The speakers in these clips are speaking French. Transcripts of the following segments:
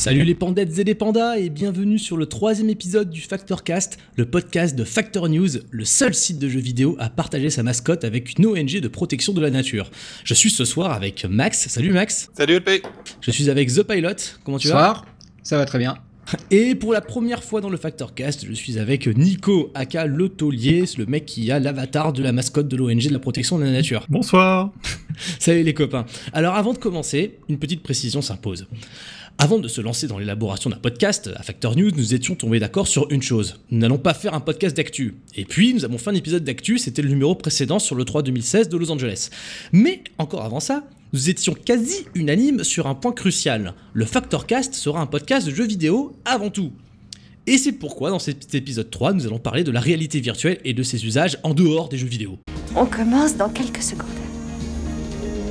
Salut les pandettes et les pandas et bienvenue sur le troisième épisode du Factor Cast, le podcast de Factor News, le seul site de jeux vidéo à partager sa mascotte avec une ONG de protection de la nature. Je suis ce soir avec Max. Salut Max. Salut LP. Je suis avec The Pilot. Comment tu vas? Bonsoir. Ça va très bien. Et pour la première fois dans le Factor Cast, je suis avec Nico, aka le taulier, le mec qui a l'avatar de la mascotte de l'ONG de la protection de la nature. Bonsoir. Salut les copains. Alors avant de commencer, une petite précision s'impose. Avant de se lancer dans l'élaboration d'un podcast, à Factor News, nous étions tombés d'accord sur une chose. Nous n'allons pas faire un podcast d'actu. Et puis, nous avons fait un épisode d'actu, c'était le numéro précédent sur le 3 2016 de Los Angeles. Mais, encore avant ça, nous étions quasi unanimes sur un point crucial. Le Factor Cast sera un podcast de jeux vidéo avant tout. Et c'est pourquoi, dans cet épisode 3, nous allons parler de la réalité virtuelle et de ses usages en dehors des jeux vidéo. On commence dans quelques secondes.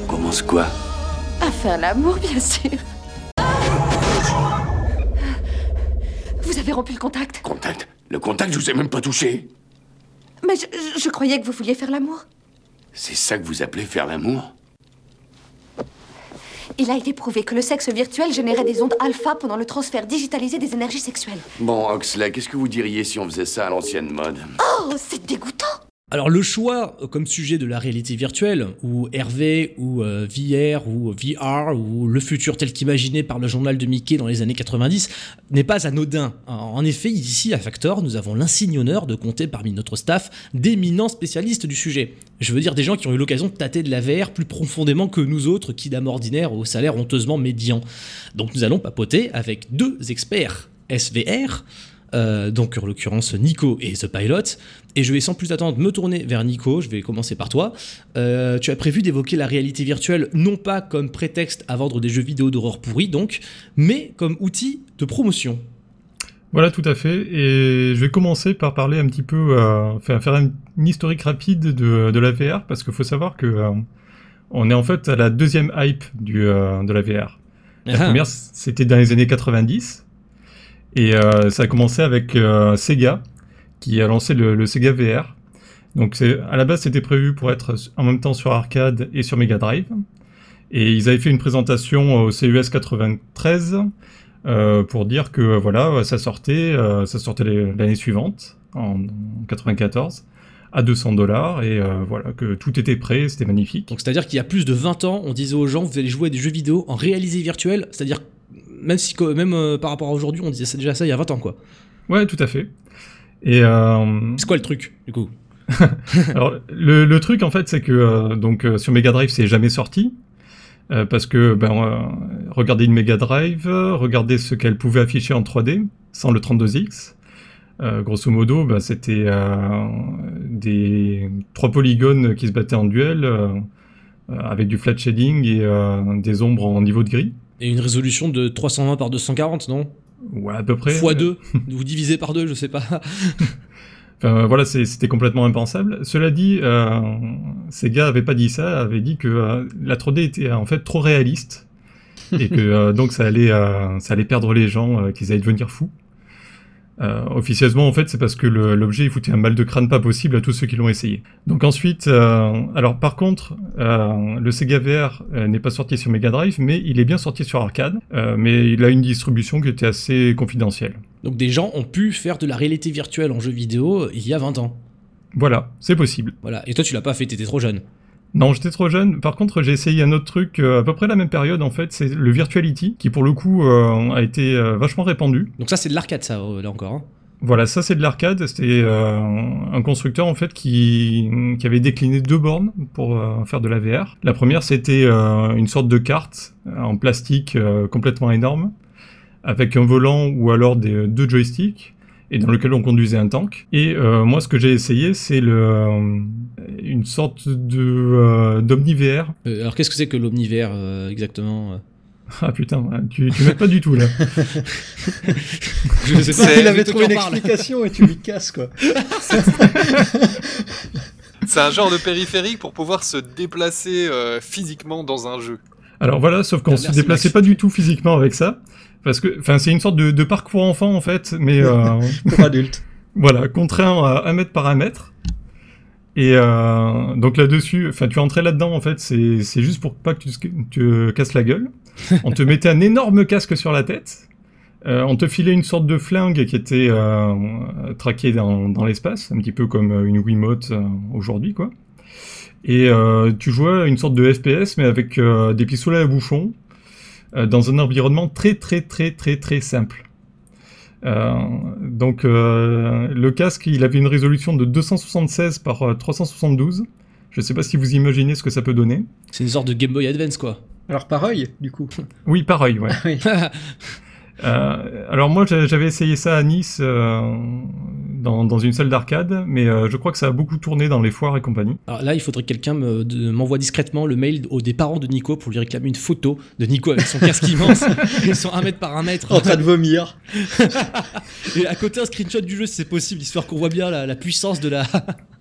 On commence quoi? À faire l'amour, bien sûr. Vous avez rompu le contact Contact Le contact, je vous ai même pas touché. Mais je, je- je croyais que vous vouliez faire l'amour. C'est ça que vous appelez faire l'amour Il a été prouvé que le sexe virtuel générait des ondes alpha pendant le transfert digitalisé des énergies sexuelles. Bon, Oxley, qu'est-ce que vous diriez si on faisait ça à l'ancienne mode? Oh, c'est dégoûtant Alors le choix euh, comme sujet de la réalité virtuelle, ou RV, ou euh, VR, ou VR, ou le futur tel qu'imaginé par le journal de Mickey dans les années 90, n'est pas anodin. En effet, ici à Factor, nous avons l'insigne honneur de compter parmi notre staff d'éminents spécialistes du sujet. Je veux dire des gens qui ont eu l'occasion de tâter de la VR plus profondément que nous autres, qui d'âme ordinaire au salaire honteusement médian. Donc nous allons papoter avec deux experts SVR, euh, donc en l'occurrence Nico et The Pilot. Et je vais sans plus attendre me tourner vers Nico, je vais commencer par toi. Euh, tu as prévu d'évoquer la réalité virtuelle non pas comme prétexte à vendre des jeux vidéo d'horreur pourris donc, mais comme outil de promotion. Voilà, tout à fait. Et je vais commencer par parler un petit peu, euh, faire, faire un, une historique rapide de, de la VR, parce qu'il faut savoir que on est en fait à la deuxième hype du, de la VR. La Ah. première, c'était dans les années 90. Et euh, ça a commencé avec euh, Sega, qui a lancé le, Sega VR. Donc à la base, c'était prévu pour être en même temps sur arcade et sur Mega Drive. Et ils avaient fait une présentation au CES 93 euh, pour dire que voilà, ça sortait, ça sortait l'année suivante, en, en 94, à 200 dollars, et voilà, que tout était prêt, c'était magnifique. Donc c'est-à-dire qu'il y a plus de 20 ans, on disait aux gens vous allez jouer à des jeux vidéo en réalité virtuelle, c'est-à-dire même si même euh, par rapport à aujourd'hui, on disait déjà ça il y a 20 ans quoi. Ouais, tout à fait. Et euh, C'est quoi le truc du coup? Alors, le, le truc, en fait, c'est que euh, donc sur Mega Drive, c'est jamais sorti. parce que, ben, regardez une Mega Drive, regardez ce qu'elle pouvait afficher en 3D, sans le 32X. Euh, grosso modo, ben, c'était euh, des trois polygones qui se battaient en duel, euh, avec du flat shading et des ombres en niveau de gris. Et une résolution de 320 par 240, non? Ouais, à peu près. Fois 2, ou divisé par 2, je sais pas. Enfin, voilà, c'est- c'était complètement impensable. Cela dit, euh, Sega avait pas dit ça, avait dit que euh, la 3D était en fait trop réaliste et que euh, donc ça allait, euh, ça allait perdre les gens, euh, qu'ils allaient devenir fous. Euh, officieusement, en fait, c'est parce que l'objet il foutait un mal de crâne pas possible à tous ceux qui l'ont essayé. Donc ensuite, euh, alors par contre, euh, le Sega VR euh, n'est pas sorti sur Mega Drive, mais il est bien sorti sur arcade, mais il a une distribution qui était assez confidentielle. Donc des gens ont pu faire de la réalité virtuelle en jeu vidéo il y a 20 ans. Voilà, c'est possible. Voilà. Et toi tu l'as pas fait, t'étais trop jeune. Non, j'étais trop jeune. Par contre, j'ai essayé un autre truc euh, à peu près la même période en fait, c'est le Virtuality qui pour le coup euh, a été euh, vachement répandu. Donc ça c'est de l'arcade ça, là encore. hein. Voilà, ça c'est de l'arcade. C'était euh, un constructeur en fait qui, qui avait décliné deux bornes pour euh, faire de la VR. La première c'était euh, une sorte de carte en plastique complètement énorme avec un volant ou alors des, deux joysticks et dans lequel on conduisait un tank. Et euh, moi, ce que j'ai essayé, c'est le euh, une sorte de euh, d'Omni VR. Euh, alors qu'est-ce que c'est que l'omnivers euh, exactement Ah putain, tu tu m'aides pas du tout là. Je sais Il mais avait trouvé une explication et tu lui casses quoi. C'est un genre de périphérique pour pouvoir se déplacer euh, physiquement dans un jeu. Alors voilà, sauf qu'on Ah, se déplaçait Max. pas du tout physiquement avec ça. Parce que, enfin, c'est une sorte de, de parcours enfant en fait, mais euh, Pour adulte. voilà, contraint à un mètre par un mètre. Et euh, donc là-dessus, enfin, tu entrais là-dedans en fait, c'est juste pour pas que tu, te- tu te casses la gueule. On te mettait un énorme casque sur la tête. Euh, on te filait une sorte de flingue qui était euh, traquée dans, dans l'espace, un petit peu comme euh, une Wiimote euh, aujourd'hui, quoi. Et euh, tu jouais à une sorte de FPS, mais avec euh, des pistolets à bouchon, euh, dans un environnement très très très très très simple. Euh, donc euh, le casque, il avait une résolution de 276 par euh, 372. Je sais pas si vous imaginez ce que ça peut donner. C'est une sorte de Game Boy Advance quoi. Alors pareil, du coup. Oui, pareil, ouais. Euh, alors moi, j'a- j'avais essayé ça à Nice, euh, dans, dans une salle d'arcade, mais euh, je crois que ça a beaucoup tourné dans les foires et compagnie. Alors là, il faudrait que quelqu'un me- m'envoie discrètement le mail aux des parents de Nico pour lui réclamer une photo de Nico avec son casque immense et son 1 mètre par 1 mètre. En train de vomir. Et à côté un screenshot du jeu si c'est possible, histoire qu'on voit bien la, la puissance de, la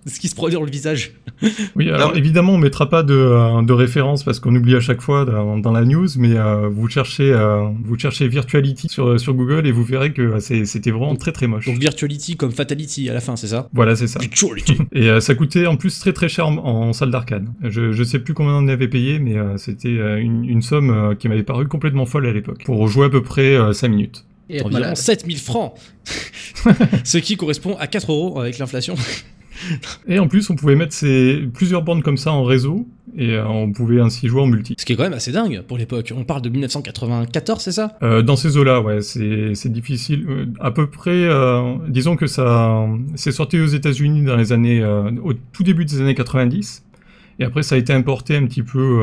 ce qui se produit dans le visage. Oui, alors évidemment, on mettra pas de, euh, de référence parce qu'on oublie à chaque fois dans, dans la news, mais euh, vous cherchez, euh, vous cherchez Virtuality sur, sur Google et vous verrez que c'est- c'était vraiment très très moche. Donc Virtuality comme Fatality à la fin, c'est ça? Voilà, c'est ça. Virtuality. Et euh, ça coûtait en plus très très cher en, en salle d'arcade. Je, je sais plus combien on avait payé, mais euh, c'était une, une somme euh, qui m'avait paru complètement folle à l'époque. Pour jouer à peu près 5 minutes. Et Environ malade. 7000 francs. Ce qui correspond à 4 euros avec l'inflation. Et en plus, on pouvait mettre ces, plusieurs bandes comme ça en réseau, et euh, on pouvait ainsi jouer en multi. Ce qui est quand même assez dingue pour l'époque. On parle de 1994, c'est ça? Euh, dans ces eaux-là, ouais, c'est difficile. Euh, à peu près, disons que ça, c'est sorti aux États-Unis dans les années, au tout début des années 90, et après ça a été importé un petit peu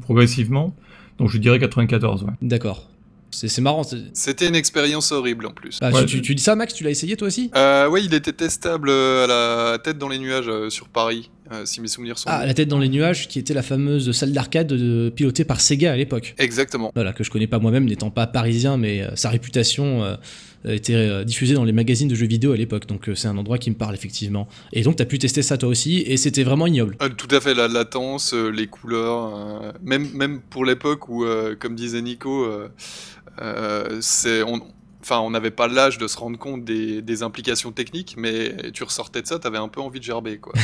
progressivement. Donc je dirais 94, ouais. D'accord. C'est c'est marrant. C'était une expérience horrible en plus. Ah, Ouais. tu, tu- tu dis ça, Max Tu l'as essayé toi aussi? Euh, ouais, il était testable euh, à la tête dans les nuages euh, sur Paris, euh, si mes souvenirs sont Ah, bons. La tête dans les nuages, qui était la fameuse salle d'arcade pilotée par Sega à l'époque. Exactement. Voilà, que je connais pas moi-même, n'étant pas parisien, mais euh, sa réputation euh, était diffusée dans les magazines de jeux vidéo à l'époque, donc c'est un endroit qui me parle effectivement. Et donc t'as pu tester ça toi aussi, et c'était vraiment ignoble. Euh, tout à fait, la latence, euh, les couleurs, euh, même, même pour l'époque où, euh, comme disait Nico, c'est, on, enfin, on n'avait pas l'âge de se rendre compte des, des implications techniques, mais tu ressortais de ça, t'avais un peu envie de gerber, quoi.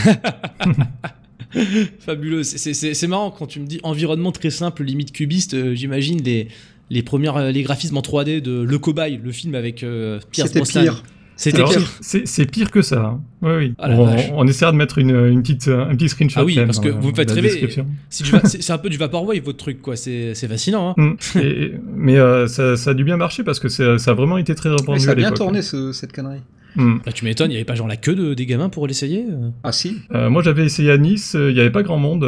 Fabuleux, C'est- c'est c'est- c'est marrant quand tu me dis environnement très simple, limite cubiste, euh, j'imagine les, les premières euh, les graphismes en 3D de Le Cobaye, le film avec euh, Pierce C'était Brosnan. pire. C'était pire. C'est pire que ça. hein. Oui. Ah la on, on essaiera de mettre une, une petite, un petit screenshot. Ah oui, parce que vous me faites rêver. C'est un peu du Vaporwave votre truc, quoi. C'est c'est fascinant. Hein. Mm. Et- mais euh, ça, ça a dû bien marcher parce que ça, a vraiment été très répandu Oui, ça a bien tourné ce- cette connerie. Mm. Là, tu m'étonnes, il y avait pas genre la queue de, des gamins pour l'essayer euh Ah si. Euh, moi j'avais essayé à Nice, euh, il n'y avait pas grand monde,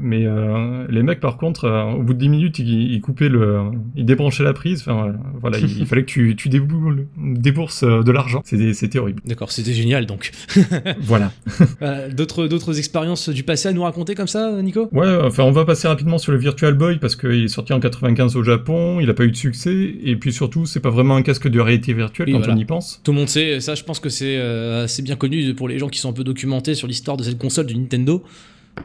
mais euh, les mecs par contre, euh, au bout de 10 minutes, ils, ils coupaient le, ils débranchaient la prise. Enfin euh, voilà, il, il fallait que tu, tu déboules- débourses de l'argent. C'était horrible. D'accord, c'était génial donc. voilà. Voilà, D'autres d'autres expériences du passé à nous raconter comme ça, Nico? Ouais, enfin on va passer rapidement sur le Virtual Boy parce qu'il est sorti en 95 au Japon, il n'a pas eu de succès, et puis surtout c'est pas vraiment un casque de réalité virtuelle Oui, quand voilà. on y pense. Tout le monde sait, ça je pense que c'est euh, assez bien connu pour les gens qui sont un peu documentés sur l'histoire de cette console de Nintendo.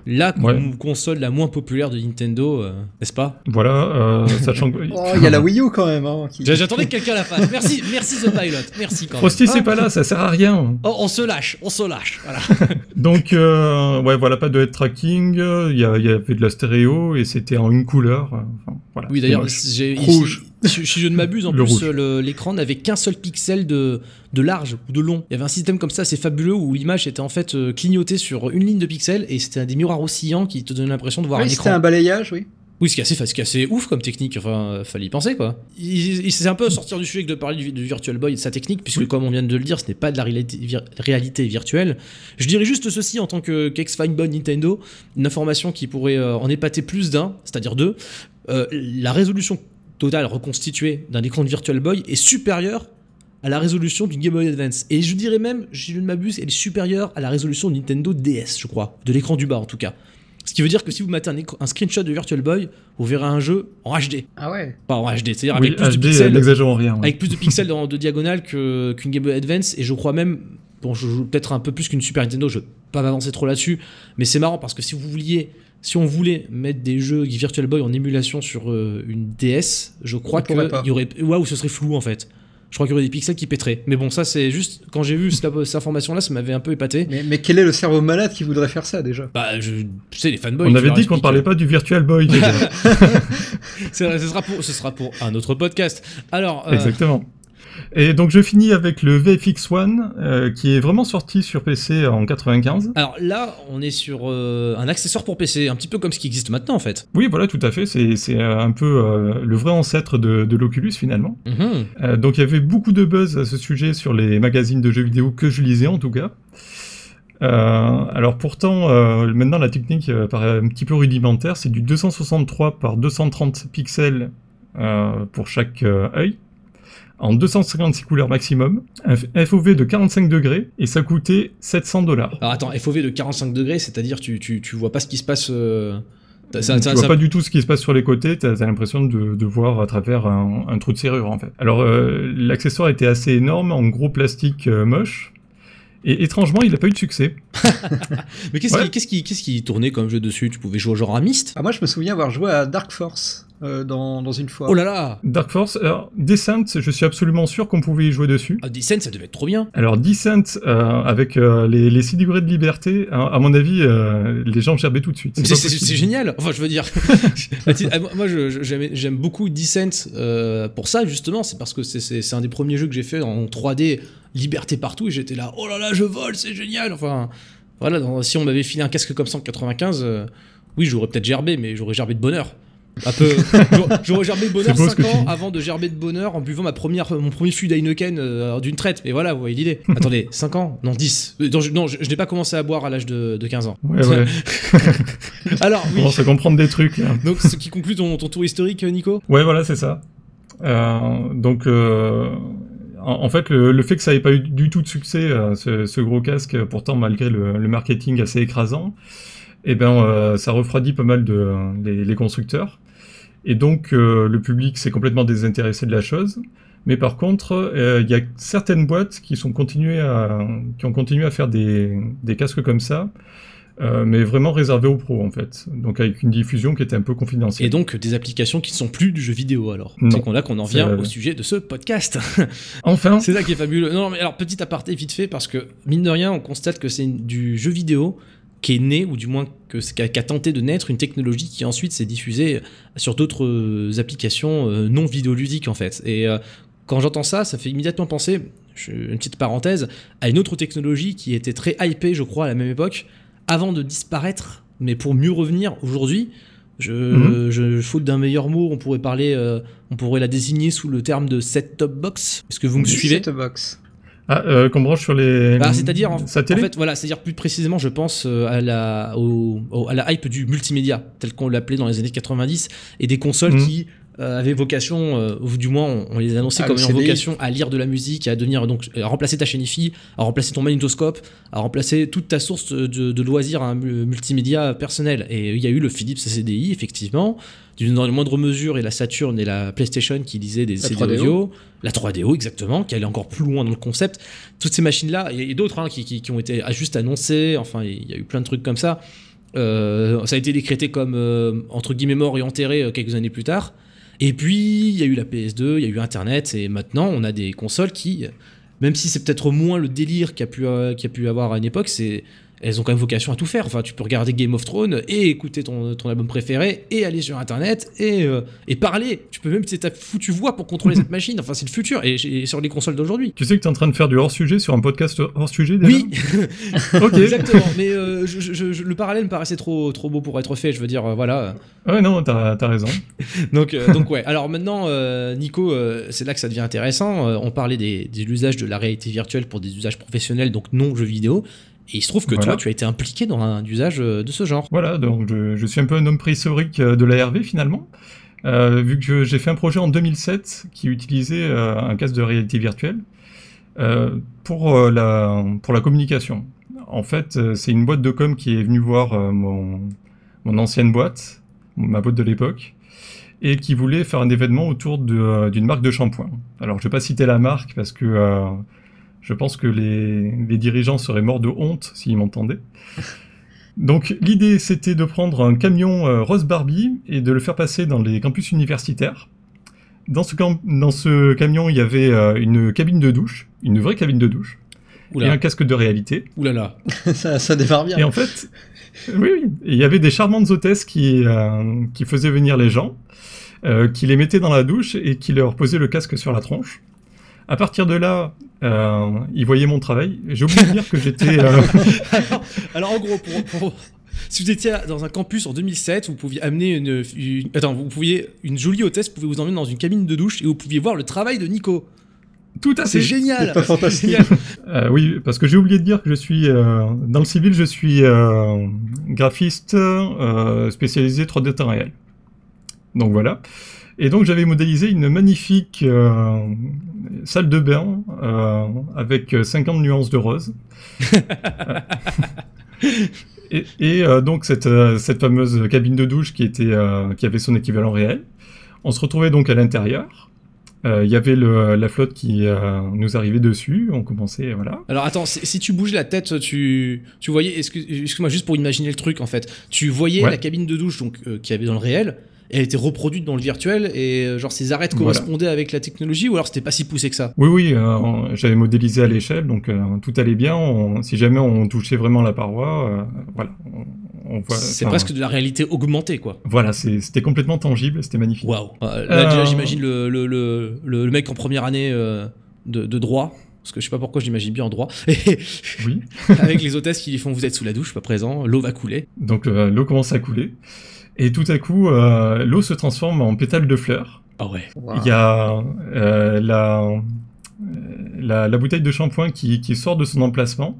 La Ouais. console la moins populaire de Nintendo, euh, n'est-ce pas? Voilà, euh, sachant que Oh, il y a la Wii U quand même. Hein, qui- J'attendais que quelqu'un la fasse. Merci, merci The Pilot, merci quand même. Frosty c'est Ah. pas là, ça sert à rien. Oh, on se lâche, on se lâche. Voilà. Donc, euh, ouais, voilà, pas de head tracking, il y, avait de la stéréo et c'était en une couleur. enfin, voilà, Oui, d'ailleurs, j'ai- Rouge. Si, je ne m'abuse, en Le plus, l'écran n'avait qu'un seul pixel de, de large ou de long. Il y avait un système comme ça assez fabuleux où l'image était en fait euh, clignotée sur une ligne de pixels et c'était des miroirs oscillants qui te donnaient l'impression de voir Oui, un c'était écran. un balayage, oui. Oui, ce qui est assez, fa- ce qui est assez ouf comme technique. Enfin, fallait y penser quoi. Il, il- c'est un peu sortir du sujet que de parler du, du Virtual Boy et de sa technique, puisque comme on vient de le dire, ce n'est pas de la réalité, vir- réalité virtuelle. Je dirais juste ceci en tant que qu'ex-fine bonne Nintendo, une information qui pourrait euh, en épater plus d'un, c'est-à-dire deux. Euh, la résolution totale reconstituée d'un écran de Virtual Boy est supérieure à la résolution d'une Game Boy Advance. Et je dirais même, si je ne m'abuse, elle est supérieure à la résolution de Nintendo DS, je crois, de l'écran du bas en tout cas. Ce qui veut dire que si vous mettez un, screenshot de Virtual Boy, vous verrez un jeu en HD. Ah ouais. Pas en HD, c'est-à-dire Oui, avec plus de pixels. n'exagérons rien. ouais. avec plus de pixels dans- de diagonale que- qu'une Game Boy Advance et je crois même bon je joue peut-être un peu plus qu'une Super Nintendo je vais pas m'avancer trop là-dessus mais c'est marrant parce que si vous vouliez si on voulait mettre des jeux Virtual Boy en émulation sur euh, une DS je crois On pourrait que pas. il y aurait waouh ce serait flou en fait je crois qu'il y aurait des pixels qui péteraient mais bon ça c'est juste quand j'ai vu cette, cette information là ça m'avait un peu épaté Mais, mais quel est le cerveau malade qui voudrait faire ça déjà? Bah je tu sais les fanboys On avait dit qu'on parlait euh, pas du Virtual Boy. déjà. c'est vrai, ce sera pour ce sera pour un autre podcast alors euh, Exactement. Et donc je finis avec le VFX One, euh, qui est vraiment sorti sur PC en 95. alors là on est sur euh, un accessoire pour PC un petit peu comme ce qui existe maintenant en fait Oui, voilà, tout à fait. C'est c'est, euh, un peu euh, le vrai ancêtre de, de l'Oculus finalement. Mhm. Donc il y avait beaucoup de buzz à ce sujet sur les magazines de jeux vidéo que je lisais en tout cas. Euh, alors pourtant, euh, maintenant la technique euh, paraît un petit peu rudimentaire. C'est du 263 par 230 pixels pour chaque œil, en 256 couleurs maximum, un FOV de 45 degrés et ça coûtait 700 dollars. Alors attends, FOV de 45 degrés, c'est-à-dire tu, tu, tu vois pas ce qui se passe. euh, ça- tu ça- vois ça- pas du tout ce qui se passe sur les côtés, t'as as, l'impression de, de voir à travers un, un trou de serrure en fait. Alors euh, l'accessoire était assez énorme, en gros plastique euh, moche, et étrangement il n'a pas eu de succès. Mais qu'est-ce Ouais. qui, qu'est-ce qui, qu'est-ce qui tournait comme jeu dessus? Tu pouvais jouer au genre à Myst? Ah moi je me souviens avoir joué à Dark Force euh, dans, dans une fois. Oh là là Dark Force, alors Descent, je suis absolument sûr qu'on pouvait y jouer dessus. ah, Descent, ça devait être trop bien. Alors Descent, euh, avec euh, les, les 6 degrés de liberté, à, à mon avis, euh, les gens gerbaient tout de suite. C'est C'est pas c'est- possible. c'est génial. Enfin, je veux dire. Ah, moi- moi, je- je- j'aime j'aime beaucoup Descent euh, pour ça, justement. C'est parce que c'est- c'est c'est un des premiers jeux que j'ai fait en 3D, liberté partout, et j'étais là, oh là là, je vole, c'est génial. Enfin, voilà, dans- si on m'avait filé un casque comme ça en 95, euh, oui, j'aurais peut-être gerbé, mais j'aurais gerbé de bonheur. Un peu. j'aurais- gerbé de bonheur C'est beau ce 5 que tu ans avant de gerber de bonheur en buvant ma première, mon premier fût d'Heineken euh, d'une traite. Mais voilà, vous voyez l'idée. Attendez, 5 ans? Non, 10. Euh, Non, je, non, je- je n'ai pas commencé à boire à l'âge de, de 15 ans. Ouais, ouais. Alors, On oui. commence à comprendre des trucs. là. Donc, ce qui conclut ton, ton tour historique, Nico? Ouais, voilà, c'est ça. Euh, donc, euh, en, en fait, le, le fait que ça n'ait pas eu du tout de succès, euh, ce, ce gros casque, pourtant malgré le, le marketing assez écrasant, eh ben, euh, ça refroidit pas mal de les, les constructeurs. Et donc, euh, le public s'est complètement désintéressé de la chose. Mais par contre, euh, il y a certaines boîtes qui sont continuées à, qui ont continué à faire des, des casques comme ça. euh, mais vraiment réservés aux pros en fait, donc avec une diffusion qui était un peu confidentielle. Et donc, des applications qui ne sont plus du jeu vidéo, alors. C'est qu'on là qu'on en vient au sujet de ce podcast. Enfin, c'est ça qui est fabuleux. Non, mais alors, petit aparté vite fait, parce que, mine de rien, on constate que c'est du jeu vidéo qui est né, ou du moins que c'est- qui a, qui a tenté de naître, une technologie qui ensuite s'est diffusée sur d'autres euh, applications euh, non vidéoludiques, en fait. Et euh, quand j'entends ça, ça fait immédiatement penser, une petite parenthèse, à une autre technologie qui était très hypée, je crois, à la même époque, avant de disparaître, mais pour mieux revenir aujourd'hui. Je, Mhm. je- faute d'un meilleur mot, on pourrait parler, euh, on pourrait la désigner sous le terme de set-top box. Est-ce que vous me suivez? Set-top box. Ah, euh, qu'on branche sur les. bah, c'est-à-dire, en, en fait, voilà, c'est-à-dire plus précisément, je pense euh, à la, au- au- à la hype du multimédia, tel qu'on l'appelait dans les années 90, et des consoles Mhm. qui avaient vocation, euh, ou du moins on, on les annonçait Ah, comme ayant vocation à lire de la musique, à devenir donc à remplacer ta chaîne IFI, à remplacer ton magnétoscope, à remplacer toute ta source de, de loisirs multimédia personnel. Et il y a eu le Philips CDI, effectivement, d'une dans une moindre mesure, et la Saturn et la PlayStation qui lisaient des CD 3DO. audio, la 3DO exactement, qui allait encore plus loin dans le concept. Toutes ces machines-là, a d'autres hein, qui, qui- qui ont été juste annoncées, enfin il y a eu plein de trucs comme ça. Euh, ça a été décrété comme euh, entre guillemets mort et enterré euh, quelques années plus tard. Et puis il y a eu la PS2, il y a eu Internet, et maintenant on a des consoles qui, même si c'est peut-être moins le délire qu'il y a pu, euh, y a pu avoir à une époque, c'est elles ont quand même vocation à tout faire. Enfin, tu peux regarder Game of Thrones et écouter ton, ton album préféré et aller sur Internet et, euh, et parler. Tu peux même utiliser ta foutue voix pour contrôler cette machine. Enfin, c'est le futur et, et sur les consoles d'aujourd'hui. Tu sais que tu es en train de faire du hors-sujet sur un podcast hors-sujet déjà Oui, Ok. exactement. Mais euh, je- je- je- le parallèle me paraissait trop, trop beau pour être fait. Je veux dire, euh, voilà. Ouais, non, t'as as raison. Donc, donc ouais. Alors maintenant, Nico, c'est là que ça devient intéressant. On parlait des, des usages de la réalité virtuelle pour des usages professionnels, donc non jeux vidéo. Et il se trouve que Voilà. toi, tu as été impliqué dans un usage euh, de ce genre. Voilà, donc je, je suis un peu un homme préhistorique euh, de l'ARV finalement. Euh, vu que j'ai fait un projet en 2007 qui utilisait euh, un casque de réalité virtuelle. Euh, pour, la, pour la communication. En fait, c'est une boîte de com qui est venue voir mon, mon ancienne boîte, ma boîte de l'époque, et qui voulait faire un événement autour d'une marque de shampoing. Alors, je vais pas citer la marque parce que je pense que les, les dirigeants seraient morts de honte s'ils m'entendaient. Donc, l'idée, c'était de prendre un camion euh, Rose Barbie et de le faire passer dans les campus universitaires. Dans ce, cam- dans ce camion, il y avait euh, une cabine de douche, une vraie cabine de douche, et un Oula, casque de réalité. oulala. ça, ça démarre bien. Et en fait, oui, oui, Et il y avait des charmantes hôtesses qui, euh, qui faisaient venir les gens, euh, qui les mettaient dans la douche et qui leur posaient le casque sur la tronche. À partir de là, euh, ils voyaient mon travail. J'ai oublié de dire que j'étais... euh, alors, alors, en gros, pour, pour- si vous étiez dans un campus en 2007, vous pouviez amener une, une- attends, vous pouviez une jolie hôtesse pouvait vous emmener dans une cabine de douche et vous pouviez voir le travail de Nico. tout à C'est fait. génial. C'est fantastique. Génial. Euh, oui, parce que j'ai oublié de dire que je suis... euh, dans le civil, je suis euh, graphiste euh, spécialisé 3D temps réel. Donc voilà. Et donc j'avais modélisé une magnifique euh, salle de bain euh, avec 50 nuances de rose. et et, euh, donc cette, euh, cette fameuse cabine de douche qui, était, euh, qui avait son équivalent réel. On se retrouvait donc à l'intérieur. Euh, Il y avait le- la flotte qui euh, nous arrivait dessus. On commençait, voilà. Alors attends, si, si tu bouges la tête, tu, tu voyais, excuse- excuse-moi, juste pour imaginer le truc en fait, tu voyais Ouais. la cabine de douche donc euh, qu'il y avait dans le réel, elle était reproduite dans le virtuel, et euh, genre ses arêtes Voilà. correspondaient avec la technologie, ou alors c'était pas si poussé que ça? Oui, oui, euh, j'avais modélisé à l'échelle, donc euh, tout allait bien. On- si jamais on touchait vraiment la paroi, euh, voilà, on, on voit. C'est presque de la réalité augmentée quoi. Voilà, c'était complètement tangible, c'était magnifique. Waouh. Euh, Là déjà j'imagine le, le, le, mec en première année de, de droit. Parce que je sais pas pourquoi je l'imagine bien en droit. Oui. avec les hôtesses qui lui font vous êtes sous la douche, pas présent, l'eau va couler. Donc euh, l'eau commence à couler. Et tout à coup, euh, l'eau se transforme en pétales de fleurs. Ah ouais. Il y a euh, la, euh, la, la bouteille de shampoing qui, qui sort de son emplacement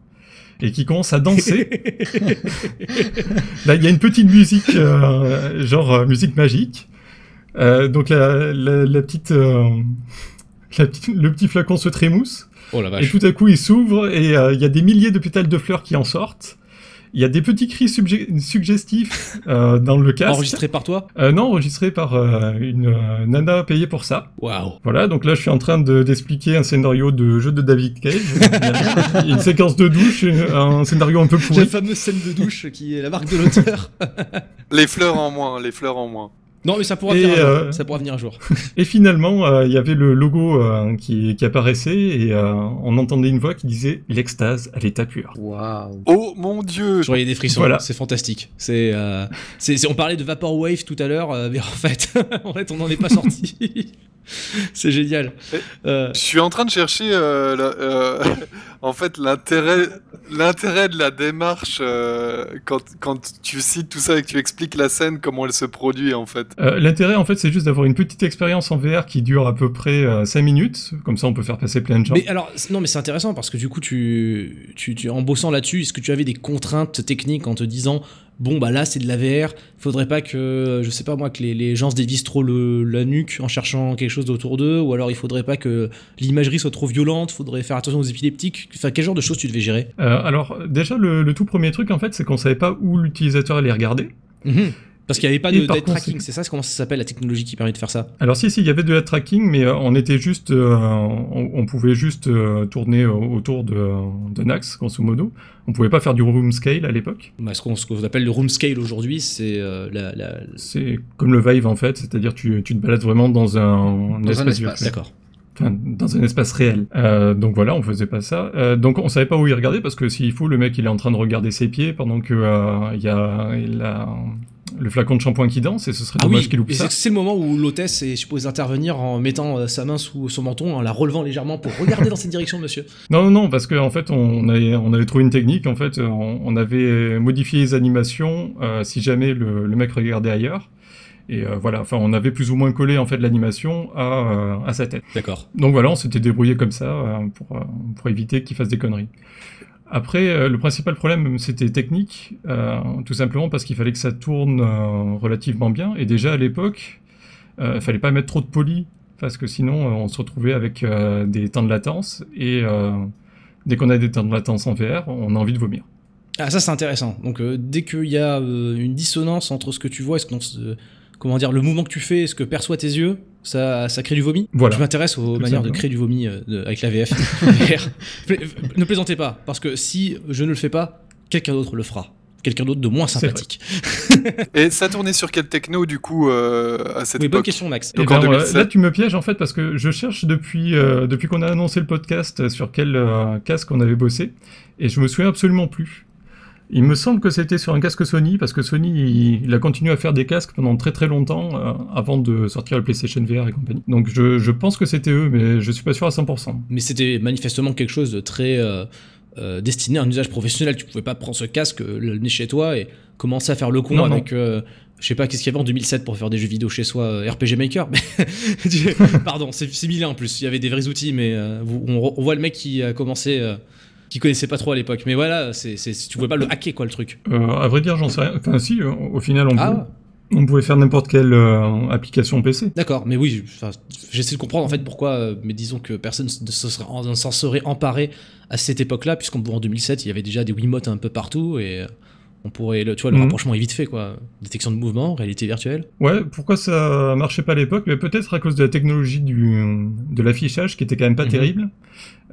et qui commence à danser. Là, il y a une petite musique, euh, genre euh, musique magique. Euh, donc la, la, la petite, euh, la petite- le petit flacon se trémousse. Oh la Et vache. tout à coup, il s'ouvre et euh, il y a des milliers de pétales de fleurs qui en sortent. Il y a des petits cris suggestifs euh, dans le casque. Enregistré par toi? Euh, non, enregistré par euh, une euh, nana payée pour ça. Waouh. Voilà, donc là je suis en train de- d'expliquer un scénario de jeu de David Cage. Une séquence de douche, un scénario un peu La pourri. fameuse scène de douche qui est la marque de l'auteur. Les fleurs en moins, les fleurs en moins. Non mais ça pourra Et, venir un jour. euh, Ça pourra venir un jour. Et finalement, euh, il y avait le logo euh, qui, qui apparaissait et euh, on entendait une voix qui disait l'extase à l'état pur. Waouh. Oh mon dieu J'aurais des frissons. Voilà. C'est fantastique. C'est, euh, c'est, c'est- on parlait de Vaporwave tout à l'heure, euh, mais en fait, en fait, on n'en est pas sorti. c'est génial. Euh, Je suis en train de chercher euh, la- euh, en fait l'intérêt l'intérêt de la démarche euh, quand, quand tu cites tout ça et que tu expliques la scène comment elle se produit en fait. Euh, L'intérêt en fait c'est juste d'avoir une petite expérience en VR qui dure à peu près 5 minutes, comme ça on peut faire passer plein de gens. mais alors, non, mais c'est intéressant parce que du coup, tu, tu, tu en bossant là-dessus, est-ce que tu avais des contraintes techniques en te disant, bon, bah là, c'est de la VR, faudrait pas que, je sais pas moi, que les, les gens se dévissent trop le, la nuque en cherchant quelque chose autour d'eux, ou alors il faudrait pas que l'imagerie soit trop violente, faudrait faire attention aux épileptiques. Enfin, quel genre de choses tu devais gérer? Euh, alors déjà le, le tout premier truc en fait c'est qu'on savait pas où l'utilisateur allait regarder. Mhm. Parce qu'il n'y avait pas Et de dead tracking, c'est ça comment ça s'appelle la technologie qui permet de faire ça Alors si si il y avait de la tracking mais euh, on était juste euh, on, on pouvait juste euh, tourner autour de d'un axe grosso modo. On pouvait pas faire du room scale à l'époque. bah, ce qu'on ce qu'on appelle le room scale aujourd'hui, c'est euh, la, la- C'est comme le Vive en fait, c'est-à-dire tu tu te balades vraiment dans un, Dans un espace. D'accord. Enfin, dans un espace réel. Euh, donc voilà, on faisait pas ça. Euh, donc on savait pas où il regardait parce que s'il faut, le mec il est en train de regarder ses pieds pendant que euh, il y a il a le flacon de shampoing qui danse et ce serait Ah dommage oui, qu'il loupe ça. c'est le moment où l'hôtesse est supposée intervenir en mettant euh, sa main sous son menton, en la relevant légèrement pour regarder dans cette direction, monsieur. Non, non, non, parce qu'en en fait, on avait, on avait trouvé une technique. En fait, on, on avait modifié les animations euh, si jamais le, le mec regardait ailleurs. Et euh, voilà, enfin, on avait plus ou moins collé en fait l'animation à, euh, à sa tête. D'accord. Donc voilà, on s'était débrouillé comme ça pour, pour éviter qu'il fasse des conneries. Après, euh, le principal problème, c'était technique, euh, tout simplement parce qu'il fallait que ça tourne euh, relativement bien. Et déjà à l'époque, euh, il fallait pas mettre trop de poly parce que sinon euh, on se retrouvait avec euh, des temps de latence et euh, dès qu'on a des temps de latence en VR, on a envie de vomir. Ah, ça c'est intéressant. Donc, euh, dès qu'il y a euh, une dissonance entre ce que tu vois et ce qu'on comment dire, le mouvement que tu fais et ce que perçoit tes yeux, ça, ça crée du vomi? Voilà. Je m'intéresse aux Tout manières de créer du vomi euh, avec la VF. Ne plaisantez pas, parce que si je ne le fais pas, quelqu'un d'autre le fera. Quelqu'un d'autre de moins sympathique. Et ça tournait sur quelle techno, du coup, euh, à cette Oui, bonne époque? question, Max. Donc Eh en ben, euh, 2007. là, tu me pièges en fait parce que je cherche depuis, euh, depuis qu'on a annoncé le podcast sur quel euh, casque on avait bossé et je me souviens absolument plus. Il me semble que c'était sur un casque Sony parce que Sony il, il a continué à faire des casques pendant très très longtemps euh, avant de sortir le PlayStation VR et compagnie. Donc je, je pense que c'était eux, mais je suis pas sûr à 100%. Mais c'était manifestement quelque chose de très euh, euh, destiné à un usage professionnel. Tu pouvais pas prendre ce casque, euh, le mener chez toi et commencer à faire le con Non, non. avec. euh, je sais pas qu'est-ce qu'il y avait en 2007 pour faire des jeux vidéo chez soi, RPG Maker. Pardon, c'est similaire en plus. Il y avait des vrais outils, mais euh, on, on voit le mec qui a commencé, euh, qui connaissait pas trop à l'époque. Mais voilà, c'est, tu pouvais pas le hacker quoi le truc. Euh, à vrai dire, j'en sais rien. Enfin si, euh, au final on, Ah, pouvait, on pouvait faire n'importe quelle euh, application PC. d'accord, mais oui, j'essaie de comprendre en fait pourquoi, euh, mais disons que personne ne serait- s'en serait emparé à cette époque-là, puisqu'en en 2007, il y avait déjà des Wiimotes un peu partout et euh, on pourrait, le, tu vois, le Mhm. rapprochement est vite fait quoi. Détection de mouvement, réalité virtuelle. Ouais, pourquoi ça marchait pas à l'époque? Mais peut-être à cause de la technologie du, de l'affichage qui était quand même pas Mhm. terrible.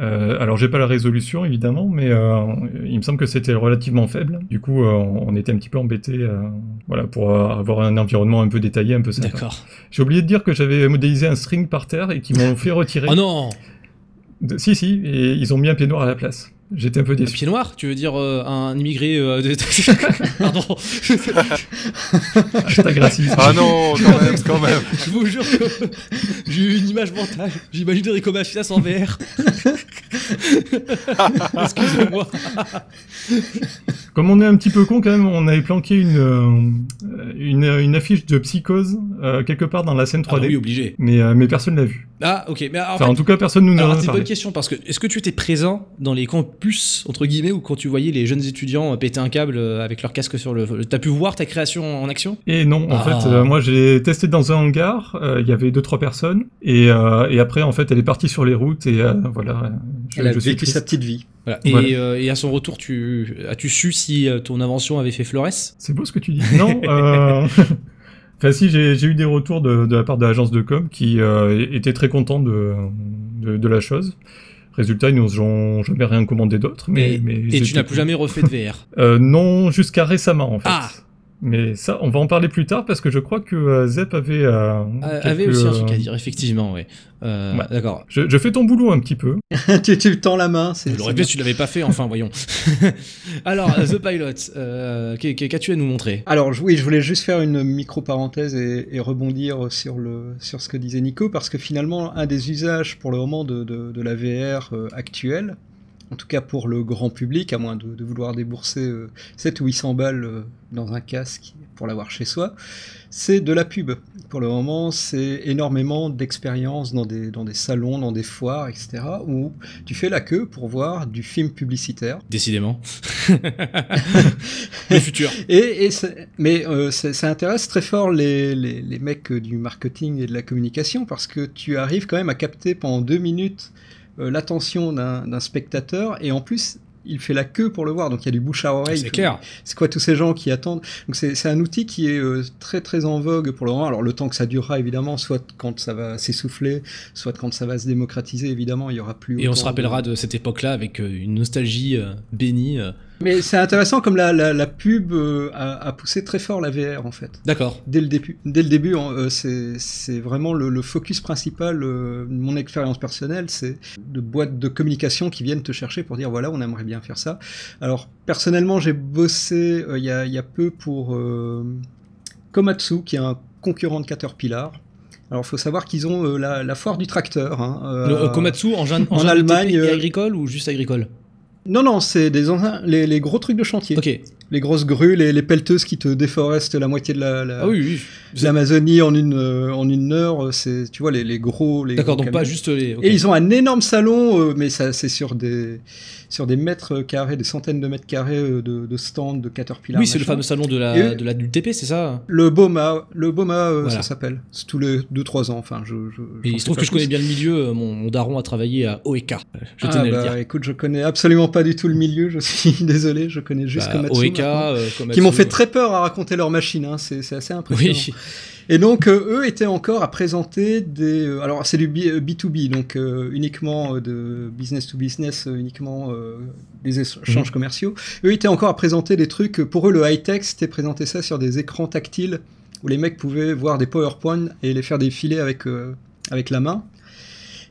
Euh, alors j'ai pas la résolution évidemment, mais euh, il me semble que c'était relativement faible. Du coup, euh, on était un petit peu embêté, euh, voilà, pour euh, avoir un environnement un peu détaillé, un peu sympa. D'accord. J'ai oublié de dire que j'avais modélisé un string par terre et qu'ils m'ont fait retirer. Oh non De- Si si, et ils ont mis un pied noir à la place. J'étais un peu Un déçu. pied noir Tu veux dire euh, un immigré euh, de... Pardon. Ah non, quand même, quand même. Je vous jure que j'ai eu une image mentale. J'imagine Rico Mafias en VR. Excusez-moi. Comme on est un petit peu con quand même, on avait planqué une, euh, une, une affiche de Psychose euh, quelque part dans la scène 3D. Ah oui, obligé. mais, euh, mais personne l'a vu. Ah, ok. Mais alors, en Enfin, fait, en tout cas, personne nous en alors, a c'est une bonne question parce que est-ce que tu étais présent dans les campus entre guillemets ou quand tu voyais les jeunes étudiants euh, péter un câble avec leur casque sur le, t'as pu voir ta création en action? Et non, en Ah. fait, euh, moi j'ai testé dans un hangar, euh, il y avait deux trois personnes, et, euh, et après en fait elle est partie sur les routes et euh, voilà. Je, Elle a je suis vécu sa petite vie. Voilà. Et, Voilà. euh, et à son retour, tu as-tu su si euh, ton invention avait fait Flores C'est beau ce que tu dis. Non. euh, Enfin si, j'ai j'ai eu des retours de, de la part de l'agence de com qui euh, étaient très contents de, de, de la chose. Résultat, ils nous ont jamais rien commandé d'autre. Mais, Et- mais Et tu n'as plus jamais refait de VR. Euh, non, jusqu'à récemment en fait. Ah Mais ça, on va en parler plus tard parce que je crois que euh, Zep avait. euh, Euh, quelques, avait aussi un truc à euh, dire, effectivement. Euh, Ouais. D'accord. Je, je fais ton boulot un petit peu. tu, tu tends la main. Je l'aurais bien. fait si tu l'avais pas fait, enfin, voyons. Alors, The Pilot, euh, qu'as-tu à nous montrer? Alors oui, je voulais juste faire une micro-parenthèse et, et rebondir sur, le, sur ce que disait Nico, parce que finalement, un des usages pour le moment de, de, de la VR euh, actuelle, en tout cas pour le grand public, à moins de, de vouloir débourser euh, 7 ou 800 balles euh, dans un casque pour l'avoir chez soi, c'est de la pub. Pour le moment, c'est énormément d'expériences dans des, dans des salons, dans des foires, etc., où tu fais la queue pour voir du film publicitaire. Décidément. le futur. Et, et mais euh, ça intéresse très fort les, les, les mecs euh, du marketing et de la communication parce que tu arrives quand même à capter pendant deux minutes euh, l'attention d'un spectateur et en plus il fait la queue pour le voir donc il y a du bouche à oreille. C'est clair. C'est quoi tous ces gens qui attendent Donc c'est un outil qui est euh, très très en vogue pour le moment. Alors le temps que ça durera évidemment, soit quand ça va s'essouffler, soit quand ça va se démocratiser évidemment, il y aura plus. Et on se rappellera de cette époque-là avec euh, une nostalgie euh, bénie. euh. Mais c'est intéressant comme la, la, la pub euh, a, a poussé très fort la VR en fait. D'accord. Dès le début, dès le début en- euh, c'est c'est vraiment le, le focus principal euh, de mon expérience personnelle, c'est de boîtes de communication qui viennent te chercher pour dire voilà, on aimerait bien faire ça. Alors personnellement, j'ai bossé euh, il y, a, il y a peu pour Komatsu, qui est un concurrent de Caterpillar. Alors, il faut savoir qu'ils ont la, la foire du tracteur. hein, Le Komatsu en, jeune, en Allemagne, agricole ou juste agricole? Non, non, c'est des les, gros trucs de chantier. Les grosses grues, les, les pelleteuses qui te déforestent la moitié de la, la- Ah oui, oui. de l'Amazonie en une euh, en une heure. C'est tu vois les, les gros. les D'accord, donc pas juste les. Et ils ont un énorme salon, euh, mais ça c'est sur des sur des mètres carrés, des centaines de mètres carrés euh, de, de stands de Caterpillar. Oui, c'est le fameux salon de la, de la du TP, c'est ça? Le Boma, le Boma, Voilà. ça s'appelle. C'est tous les 2-3 ans. Enfin, je. je Et il se trouve que je connais bien le milieu. Mon, mon daron a travaillé à OEK. Je Ah, tenais le bah, dire. écoute, je connais absolument pas du tout le milieu. Je suis désolé, je connais juste Bah, Komatsu. Euh, qui m'ont fait très peur à raconter leur machine. Hein. C'est assez impressionnant. Oui. Et donc, euh, eux étaient encore à présenter des. euh, alors, c'est du B- euh, B2B, donc euh, uniquement de business to business, uniquement des échanges Mhm. commerciaux. Eux étaient encore à présenter des trucs. Pour eux, le high-tech, c'était présenter ça sur des écrans tactiles où les mecs pouvaient voir des PowerPoint et les faire défiler avec, avec la main.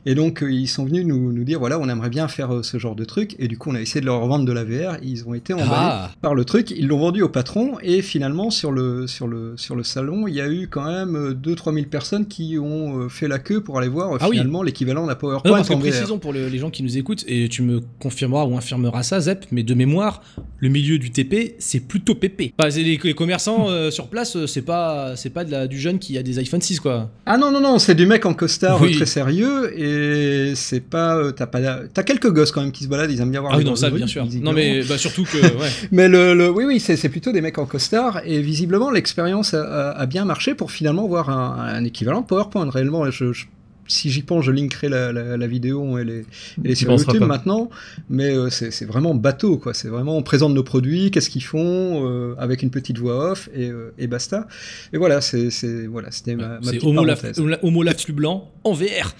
Et donc, euh, ils sont venus nous, nous dire voilà, on aimerait bien faire euh, ce genre de truc. Et du coup, on a essayé de leur vendre de la VR. Ils ont été emballés Ah, par le truc, ils l'ont vendu au patron et finalement sur le, sur le, sur le salon, il y a eu quand même 2-3 000 personnes qui ont euh, fait la queue pour aller voir euh, Ah oui. finalement l'équivalent d'un non, PowerPoint parce que en VR. précisons pour le- les gens qui nous écoutent, et tu me confirmeras ou infirmeras ça, Zep, mais de mémoire, le milieu du TP, c'est plutôt pépé. C'est les, les commerçants euh, sur place, euh, c'est pas, c'est pas de la, du jeune qui a des iPhone 6, quoi. Ah non, non, non, c'est du mec en costard Oui. euh, très sérieux et c'est pas. euh, T'as pas, t'as quelques gosses quand même qui se baladent, ils aiment bien voir Ah les oui, non, ça, bien sûr. Non, mais bah, surtout que, ouais. Mais le, le- oui, oui, c'est plutôt des mecs en costard et visiblement l'expérience a, a- a bien marché pour finalement voir un, un équivalent PowerPoint. Réellement, je, je- si j'y pense, je linkerai la, la- la vidéo, elle est, elle est sur YouTube pas. maintenant, mais euh, c'est vraiment bateau, quoi. C'est vraiment on présente nos produits, qu'est-ce qu'ils font, euh, avec une petite voix off et, euh, et basta. Et voilà, c'est voilà, c'était ma, ma C'est petite Homo parenthèse. Homo plus blanc en VR.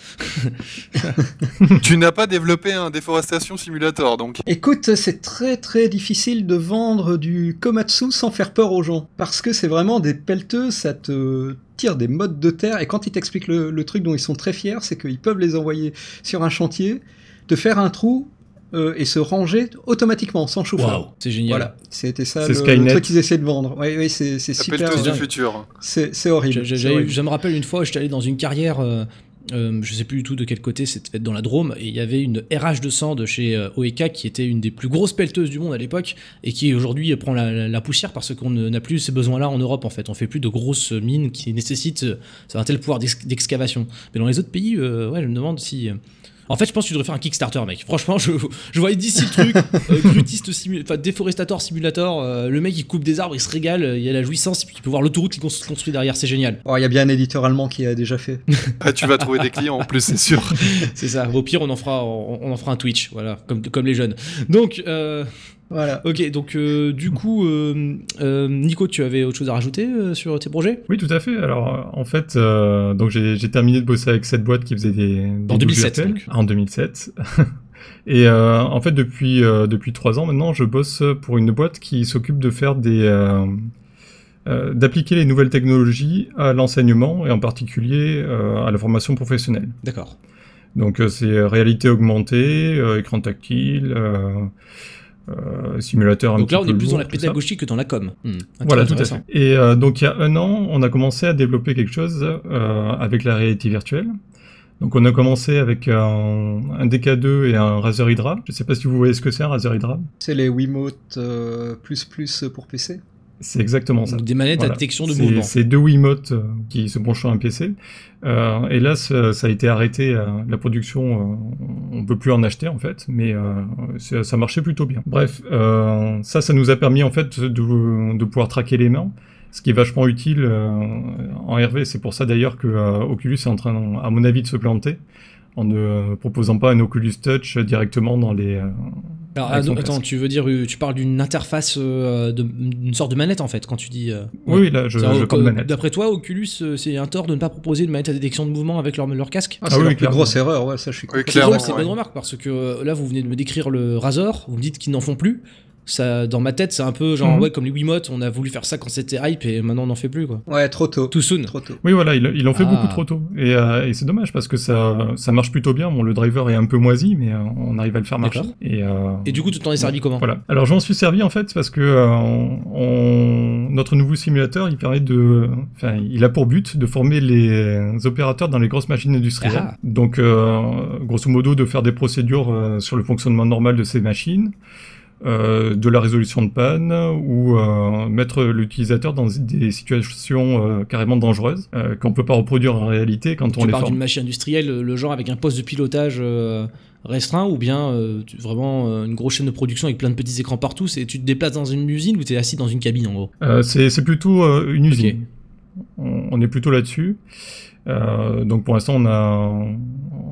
tu n'as pas développé un déforestation simulator, donc. Écoute, c'est très très difficile de vendre du Komatsu sans faire peur aux gens. Parce que c'est vraiment des pelleteux, ça te tire des modes de terre. Et quand ils t'expliquent le, le truc dont ils sont très fiers, c'est qu'ils peuvent les envoyer sur un chantier, te faire un trou euh, et se ranger automatiquement, sans chauffeur. Waouh, c'est génial. Voilà, c'était ça C'est le, le truc qu'ils essaient de vendre. Oui, oui, c'est super. du futur. C'est. Je, je- horrible. je me rappelle une fois, j'étais allé dans une carrière, euh, euh, je sais plus du tout de quel côté, c'était dans la Drôme, et il y avait une RH de sang de chez euh, OEK qui était une des plus grosses pelleteuses du monde à l'époque, et qui aujourd'hui prend la, poussière parce qu'on n'a plus ces besoins-là en Europe en fait. On fait plus de grosses mines qui nécessitent euh, un tel pouvoir d'ex- d'excavation. Mais dans les autres pays, euh, ouais, je me demande si. En fait, je pense que tu devrais faire un Kickstarter, mec. Franchement, je, je voyais d'ici le truc, euh, grutiste déforestator simulator. euh, le mec il coupe des arbres, il se régale, il y a la jouissance, et puis il peut voir l'autoroute qui se construit derrière, c'est génial. Oh, il y a bien un éditeur allemand qui a déjà fait. Ah, tu vas trouver des clients en plus, c'est sûr. C'est ça. Au pire, on en fera, on, on en fera un Twitch, voilà, comme, comme les jeunes. Donc, euh, Voilà. ok. Donc, euh, du coup, euh, euh, Nico, tu avais autre chose à rajouter euh, sur tes projets? Oui, tout à fait. Alors, en fait, euh, donc j'ai j'ai terminé de bosser avec cette boîte qui faisait des, des En doubles 2007, virtuels. donc. En 2007. Et euh, en fait, depuis euh, depuis trois ans maintenant, je bosse pour une boîte qui s'occupe de faire des euh, euh, d'appliquer les nouvelles technologies à l'enseignement et en particulier euh, à la formation professionnelle. D'accord. Donc euh, c'est réalité augmentée, euh, écran tactile, euh, simulateur un Donc petit là, on est plus dans la pédagogie que dans la com. Hmm, Voilà, tout à fait. Et euh, donc il y a un an, on a commencé à développer quelque chose euh, avec la réalité virtuelle. Donc on a commencé avec un, un DK2 et un Razer Hydra. Je sais pas si vous voyez ce que c'est un Razer Hydra. C'est les Wiimote euh, plus plus pour PC. C'est exactement ça. Des manettes à détection de mouvement. C'est deux Wiimote euh, qui se branchent sur un PC. Euh, et là, ça, ça a été arrêté. euh, la production, euh, on peut plus en acheter en fait, mais ça, ça marchait plutôt bien. Bref, ça, ça nous a permis en fait de, de pouvoir traquer les mains. Ce qui est vachement utile en RV, c'est pour ça d'ailleurs que Oculus est en train, à mon avis, de se planter en ne proposant pas un Oculus Touch directement dans les. Alors, son attends, casque. tu veux dire, euh, tu parles d'une interface, euh, de- d'une sorte de manette en fait, quand tu dis. euh, Oui, là, je, C'est-à-dire, je euh, parle de manette. D'après toi, Oculus, c'est un tort de ne pas proposer une manette à détection de mouvement avec leur, leur casque? Ah, Ah c'est oui, grosse erreur, ouais, ça je suis Oui, clairement, c'est une ouais. bonne remarque parce que là vous venez de me décrire le Razor, vous me dites qu'ils n'en font plus. Ça, dans ma tête, c'est un peu genre Mhm. ouais comme les Wiimote, on a voulu faire ça quand c'était hype et maintenant on n'en fait plus quoi. Ouais, trop tôt. Too soon. Trop tôt. Oui, voilà, ils ils l'ont fait Ah. beaucoup trop tôt. Et, euh, et c'est dommage parce que ça, ça marche plutôt bien. Bon, le driver est un peu moisi, mais euh, on arrive à le faire marcher. Et, euh, Et du coup, tu t'en es servi comment? voilà. Alors, j'en suis servi en fait parce que euh, on- notre nouveau simulateur, il permet de, enfin, il a pour but de former les opérateurs dans les grosses machines industrielles. Ah. Donc, euh, grosso modo, de faire des procédures euh, sur le fonctionnement normal de ces machines. Euh, de la résolution de panne ou euh, mettre l'utilisateur dans des situations euh, carrément dangereuses qu'on peut pas reproduire en réalité quand on Tu les parles forme. d'une machine industrielle, le genre avec un poste de pilotage restreint, ou bien tu- vraiment une grosse chaîne de production avec plein de petits écrans partout. C'est tu te déplaces dans une usine ou tu es assis dans une cabine en gros? C'est c'est plutôt une usine. On, on est plutôt là-dessus. Donc pour l'instant, on a,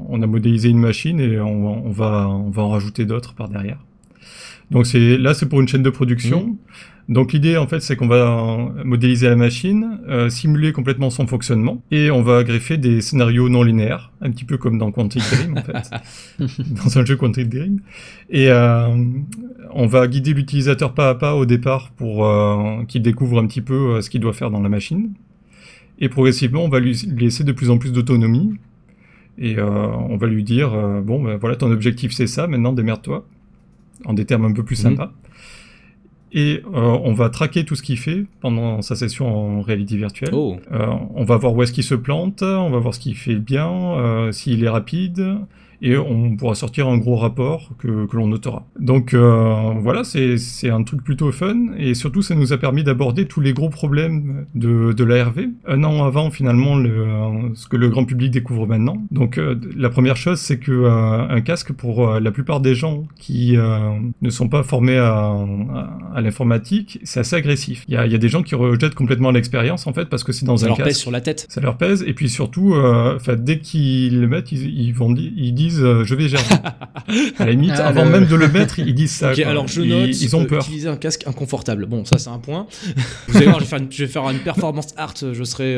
on a modélisé une machine et on, on va, on va en rajouter d'autres par derrière. Donc c'est là, c'est pour une chaîne de production. Donc l'idée, en fait, c'est qu'on va modéliser la machine, euh, simuler complètement son fonctionnement, et on va greffer des scénarios non linéaires, un petit peu comme dans Quantic Dream, en fait, dans un jeu Quantic Dream. Et euh, on va guider l'utilisateur pas à pas au départ pour euh, qu'il découvre un petit peu euh, ce qu'il doit faire dans la machine. Et progressivement, on va lui laisser de plus en plus d'autonomie. Et euh, on va lui dire, euh, bon, ben voilà, ton objectif c'est ça, maintenant démerde-toi, en des termes un peu plus Mhm. sympas. Et euh, on va traquer tout ce qu'il fait pendant sa session en réalité virtuelle. Oh. Euh, on va voir où est-ce qu'il se plante, on va voir ce qu'il fait bien, euh, s'il est rapide, et on pourra sortir un gros rapport que, que l'on notera. Donc euh, voilà, c'est c'est un truc plutôt fun, et surtout ça nous a permis d'aborder tous les gros problèmes de, de l'ARV, un an avant finalement le, ce que le grand public découvre maintenant. Donc euh, la première chose, c'est que euh, un casque, pour euh, la plupart des gens qui euh, ne sont pas formés à, à, à l'informatique, c'est assez agressif. Il y a, il y a des gens qui rejettent complètement l'expérience en fait, parce que c'est dans Ça un leur casque pèse sur la tête. ça leur pèse et puis surtout euh, enfin dès qu'ils le mettent ils, ils vont ils disent euh, je vais gérer à la limite Ah, avant le- même de le mettre ils disent ça Ok, quoi. alors je Ils- note. ils, ont euh, peur Utiliser un casque inconfortable. Bon, ça c'est un point. Vous allez voir, je vais faire une, je vais faire une performance art. Je serai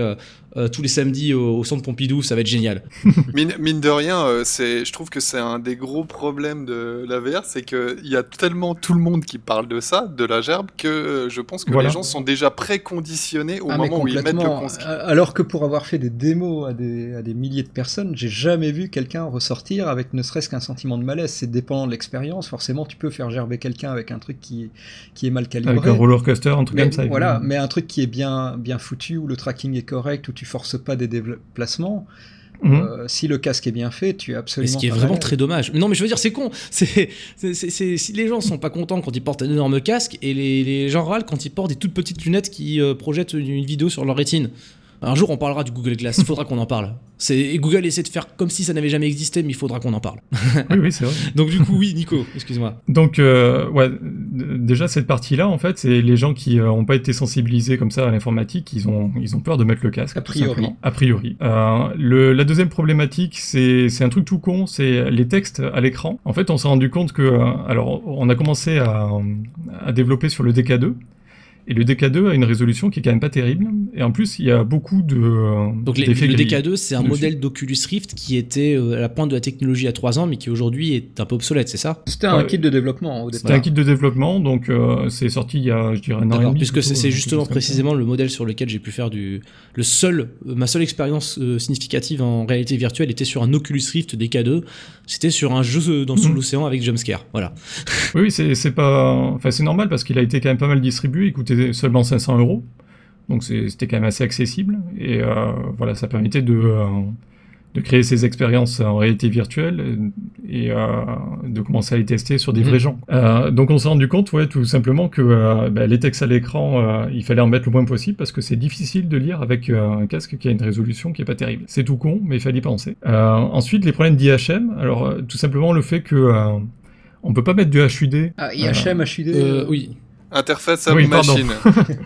euh, tous les samedis au, au centre Pompidou. Ça va être génial. Mine, mine de rien, euh, c'est, je trouve que c'est un des gros problèmes de la VR, c'est qu'il y a tellement tout le monde qui parle de ça, de la gerbe, que euh, je pense que Voilà. les gens sont déjà préconditionnés au Ah, moment où ils mettent le consque. Alors que pour avoir fait des démos à des, à des milliers de personnes, j'ai jamais vu quelqu'un ressortir avec ne serait-ce qu'un sentiment de malaise. C'est dépendant de l'expérience. Forcément, tu peux faire gerber quelqu'un avec un truc qui, qui est mal calibré. avec un roller coaster un truc Mais comme ça voilà, mais un truc qui est bien, bien foutu, où le tracking est correct, où tu forces pas des déplacements, Mhm. euh, si le casque est bien fait, tu es absolument ce qui est vraiment malade. très dommage. Mais non, mais je veux dire, c'est con. C'est, si les gens sont pas contents quand ils portent un énorme casque et les, les gens râlent quand ils portent des toutes petites lunettes qui euh, projettent une, une vidéo sur leur rétine. Un jour, on parlera du Google Glass. Il faudra qu'on en parle. C'est, et Google essaie de faire comme si ça n'avait jamais existé, mais il faudra qu'on en parle. oui oui c'est vrai Donc, du coup, oui, Nico, excuse-moi. donc euh, ouais déjà cette partie là en fait c'est les gens qui n'ont pas été sensibilisés comme ça à l'informatique ils ont ils ont peur de mettre le casque A priori. a priori Euh, le, la deuxième problématique c'est c'est un truc tout con c'est les textes à l'écran en fait on s'est rendu compte que euh, alors on a commencé à, à développer sur le DK2 et le DK2 a une résolution qui est quand même pas terrible et en plus il y a beaucoup de euh, Donc, les- le grillés DK2, c'est un dessus. modèle d'Oculus Rift qui était euh, à la pointe de la technologie à 3 ans, mais qui aujourd'hui est un peu obsolète, c'est ça? C'était un Ouais. kit de développement au C'était départ. un kit de développement, donc euh, c'est sorti il y a, je dirais, un an et demi. puisque c'est justement précisément le modèle sur lequel j'ai pu faire du le seul ma seule expérience euh, significative en réalité virtuelle était sur un Oculus Rift DK2 c'était sur un jeu dans sous Mhm. l'océan avec jumpscare voilà Oui, c'est c'est pas, enfin c'est normal parce qu'il a été quand même pas mal distribué. Il coûtait seulement 500 euros, donc c'était quand même assez accessible. Et euh, voilà, ça permettait de euh, de créer ces expériences en réalité virtuelle et euh, de commencer à les tester sur des Mhm. vrais gens. Euh, donc on s'est rendu compte, ouais, tout simplement que euh, bah, les textes à l'écran, euh, il fallait en mettre le moins possible parce que c'est difficile de lire avec euh, un casque qui a une résolution qui est pas terrible. C'est tout con, mais il fallait y penser. Euh, ensuite, les problèmes d'IHM. Alors euh, tout simplement le fait que euh, on peut pas mettre du HUD Ah, IHM, HUD. Euh, oui Interface Oui, homme machine.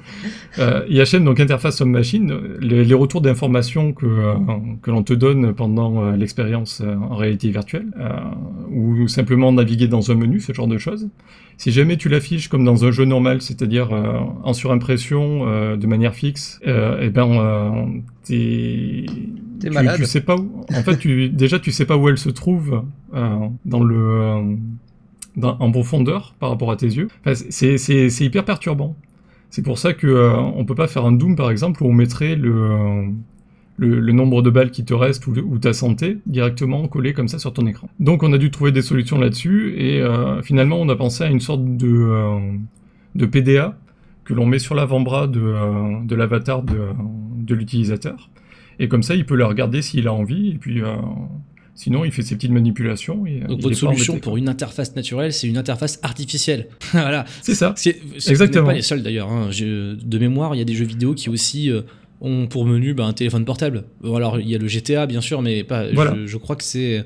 Euh, IHM, donc interface homme-machine, les, les retours d'informations que, euh, que l'on te donne pendant euh, l'expérience euh, en réalité virtuelle, euh, ou simplement naviguer dans un menu, ce genre de choses. Si jamais tu l'affiches comme dans un jeu normal, c'est-à-dire euh, en surimpression euh, de manière fixe, euh, eh ben euh, t'es T'es tu- malade. Tu sais pas où. En fait, tu, déjà tu sais pas où elle se trouve euh, dans le euh, en profondeur par rapport à tes yeux. C'est hyper perturbant. C'est pour ça que euh, on peut pas faire un Doom par exemple où on mettrait le, nombre de balles qui te reste ou, ta santé directement collé comme ça sur ton écran. Donc on a dû trouver des solutions là-dessus et euh, finalement on a pensé à une sorte de, euh, PDA que l'on met sur l'avant-bras de, euh, de l'avatar de, de l'utilisateur. Et comme ça il peut la regarder s'il a envie et puis Sinon, il fait ses petites manipulations. Et, Donc votre solution pour une interface naturelle, c'est une interface artificielle. voilà. C'est ça. C'est Exactement. pas les seuls d'ailleurs. Hein. De mémoire, il y a des jeux vidéo qui aussi euh, ont pour menu bah, un téléphone portable. Alors il y a le GTA bien sûr, mais pas. Voilà. Je, je crois que c'est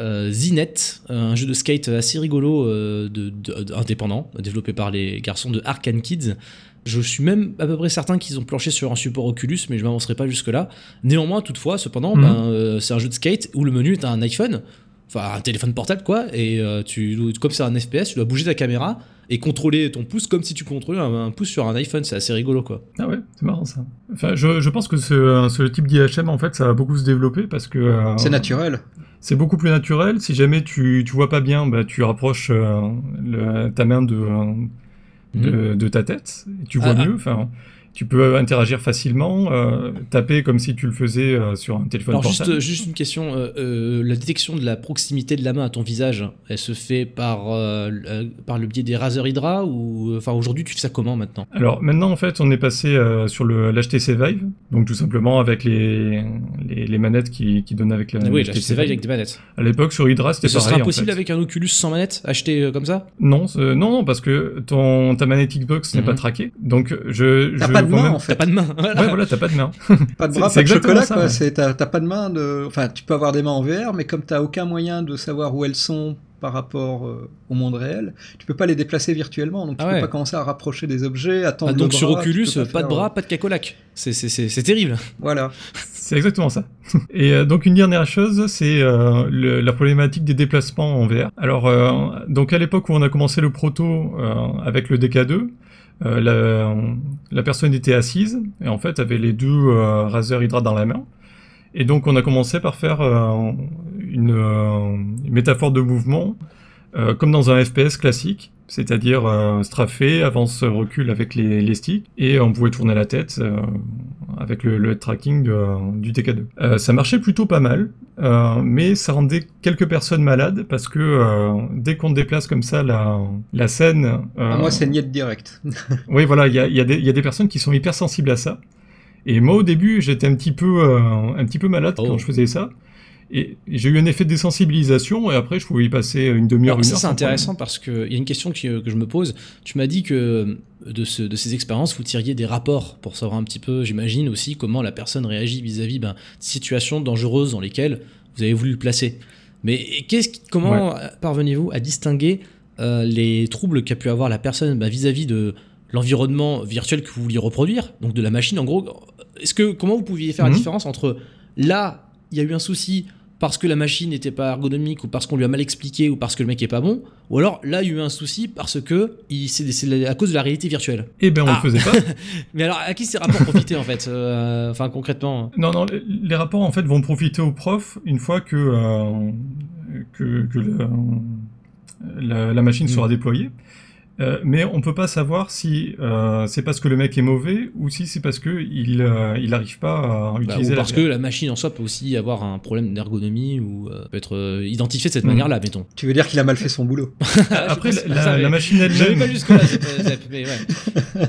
euh, Zinet, un jeu de skate assez rigolo euh, de- indépendant, développé par les garçons de Arkane Kids. Je suis même à peu près certain qu'ils ont planché sur un support Oculus, mais je m'avancerai pas jusque-là. Néanmoins, toutefois, cependant, Mhm. ben, euh, c'est un jeu de skate où le menu est un iPhone, enfin un téléphone portable quoi, et euh, tu, comme c'est un FPS, tu dois bouger ta caméra et contrôler ton pouce comme si tu contrôlais un, un pouce sur un iPhone. C'est assez rigolo quoi. Ah ouais, c'est marrant ça. Enfin, je, je pense que ce, ce type d'IHM, en fait, ça va beaucoup se développer parce que. euh, C'est naturel. C'est beaucoup plus naturel. Si jamais tu, tu vois pas bien, bah, tu rapproches euh, le- ta main de, euh, de, de ta tête. Et tu vois Mhm. Ah, ah. mieux. Enfin, tu peux interagir facilement, euh, taper comme si tu le faisais euh, sur un téléphone Alors juste, portable. juste une question, euh, la détection de la proximité de la main à ton visage, elle se fait par, le- par le biais des Razer Hydra ou enfin aujourd'hui tu fais ça comment maintenant? Alors maintenant, en fait, on est passé sur le l'HTC Vive, donc tout simplement avec les, les, les manettes qui, qui donnent avec la. Oui, l'HTC Vive avec des manettes. À l'époque, sur Hydra, c'était Et ce pareil. sera en fait. avec un Oculus sans manette, acheté comme ça? Non, non, parce que ton, ta manette Xbox n'est Mhm. pas traquée. Donc, je. T'as je pas de main en fait. T'as pas de main. voilà. Ouais, voilà, t'as pas de main. Pas de bras, c'est pas de chocolat, ça, quoi. ouais. T'as pas de main de. Enfin, tu peux avoir des mains en VR, mais comme t'as aucun moyen de savoir où elles sont par rapport euh, au monde réel, tu peux pas les déplacer virtuellement. Donc tu Ah peux pas commencer à rapprocher des objets, attendre Ah, donc sur bras, Oculus, pas, de bras, pas de cacolac. C'est- C'est c'est- c'est terrible. Voilà. C'est exactement ça. Et euh, donc une dernière chose, c'est euh, la problématique des déplacements en VR. Alors euh, donc à l'époque où on a commencé le proto euh, avec le DK2, euh, la, personne était assise et en fait avait les deux euh, Razer Hydra dans la main. Et donc on a commencé par faire euh, une, euh, une métaphore de mouvement comme dans un FPS classique, c'est-à-dire euh, strafé, avance, recule avec les, les sticks, et on pouvait tourner la tête euh, avec le, le head tracking de- du TK2. Euh, ça marchait plutôt pas mal, euh, mais ça rendait quelques personnes malades parce que euh, dès qu'on déplace comme ça la, la scène... euh, Ah, Moi, c'est niet direct. oui, voilà, il y a, y a y a des personnes qui sont hyper sensibles à ça. Et moi, au début, j'étais un petit peu, euh, un petit peu malade Oh. quand je faisais ça. Et j'ai eu un effet de désensibilisation, et après, je pouvais y passer une demi-heure, ça c'est intéressant parce qu'il y a une question qui- euh, que je me pose. Tu m'as dit que euh, de, ce- de ces expériences, vous tiriez des rapports pour savoir un petit peu, j'imagine aussi, comment la personne réagit vis-à-vis ben, de situations dangereuses dans lesquelles vous avez voulu le placer. Mais comment parvenez-vous à distinguer euh, les troubles qu'a pu avoir la personne ben, vis-à-vis de l'environnement virtuel que vous vouliez reproduire, donc de la machine? En gros Est-ce que comment vous pouviez faire Mhm. la différence entre là, il y a eu un souci parce que la machine n'était pas ergonomique ou parce qu'on lui a mal expliqué ou parce que le mec est pas bon, ou alors là il y a eu un souci parce que il- c'est à cause de la réalité virtuelle. Eh ben, on Ah. le faisait pas. Mais alors à qui ces rapports profitaient en fait euh, Enfin concrètement? Non, non, les- les rapports en fait vont profiter aux profs une fois que, euh, que, que le- la, la machine Mm. sera déployée. Euh, mais on peut pas savoir si euh, c'est parce que le mec est mauvais ou si c'est parce que il euh, il arrive pas à Bah, utiliser ou la parce que la machine en soi peut aussi avoir un problème d'ergonomie ou euh, peut être euh, identifié de cette Mhm. manière-là, mettons. Tu veux dire qu'il a mal fait son boulot. Après, Je sais la, ça, la mais- machine elle-même, pas jusque là, Zep, mais ouais.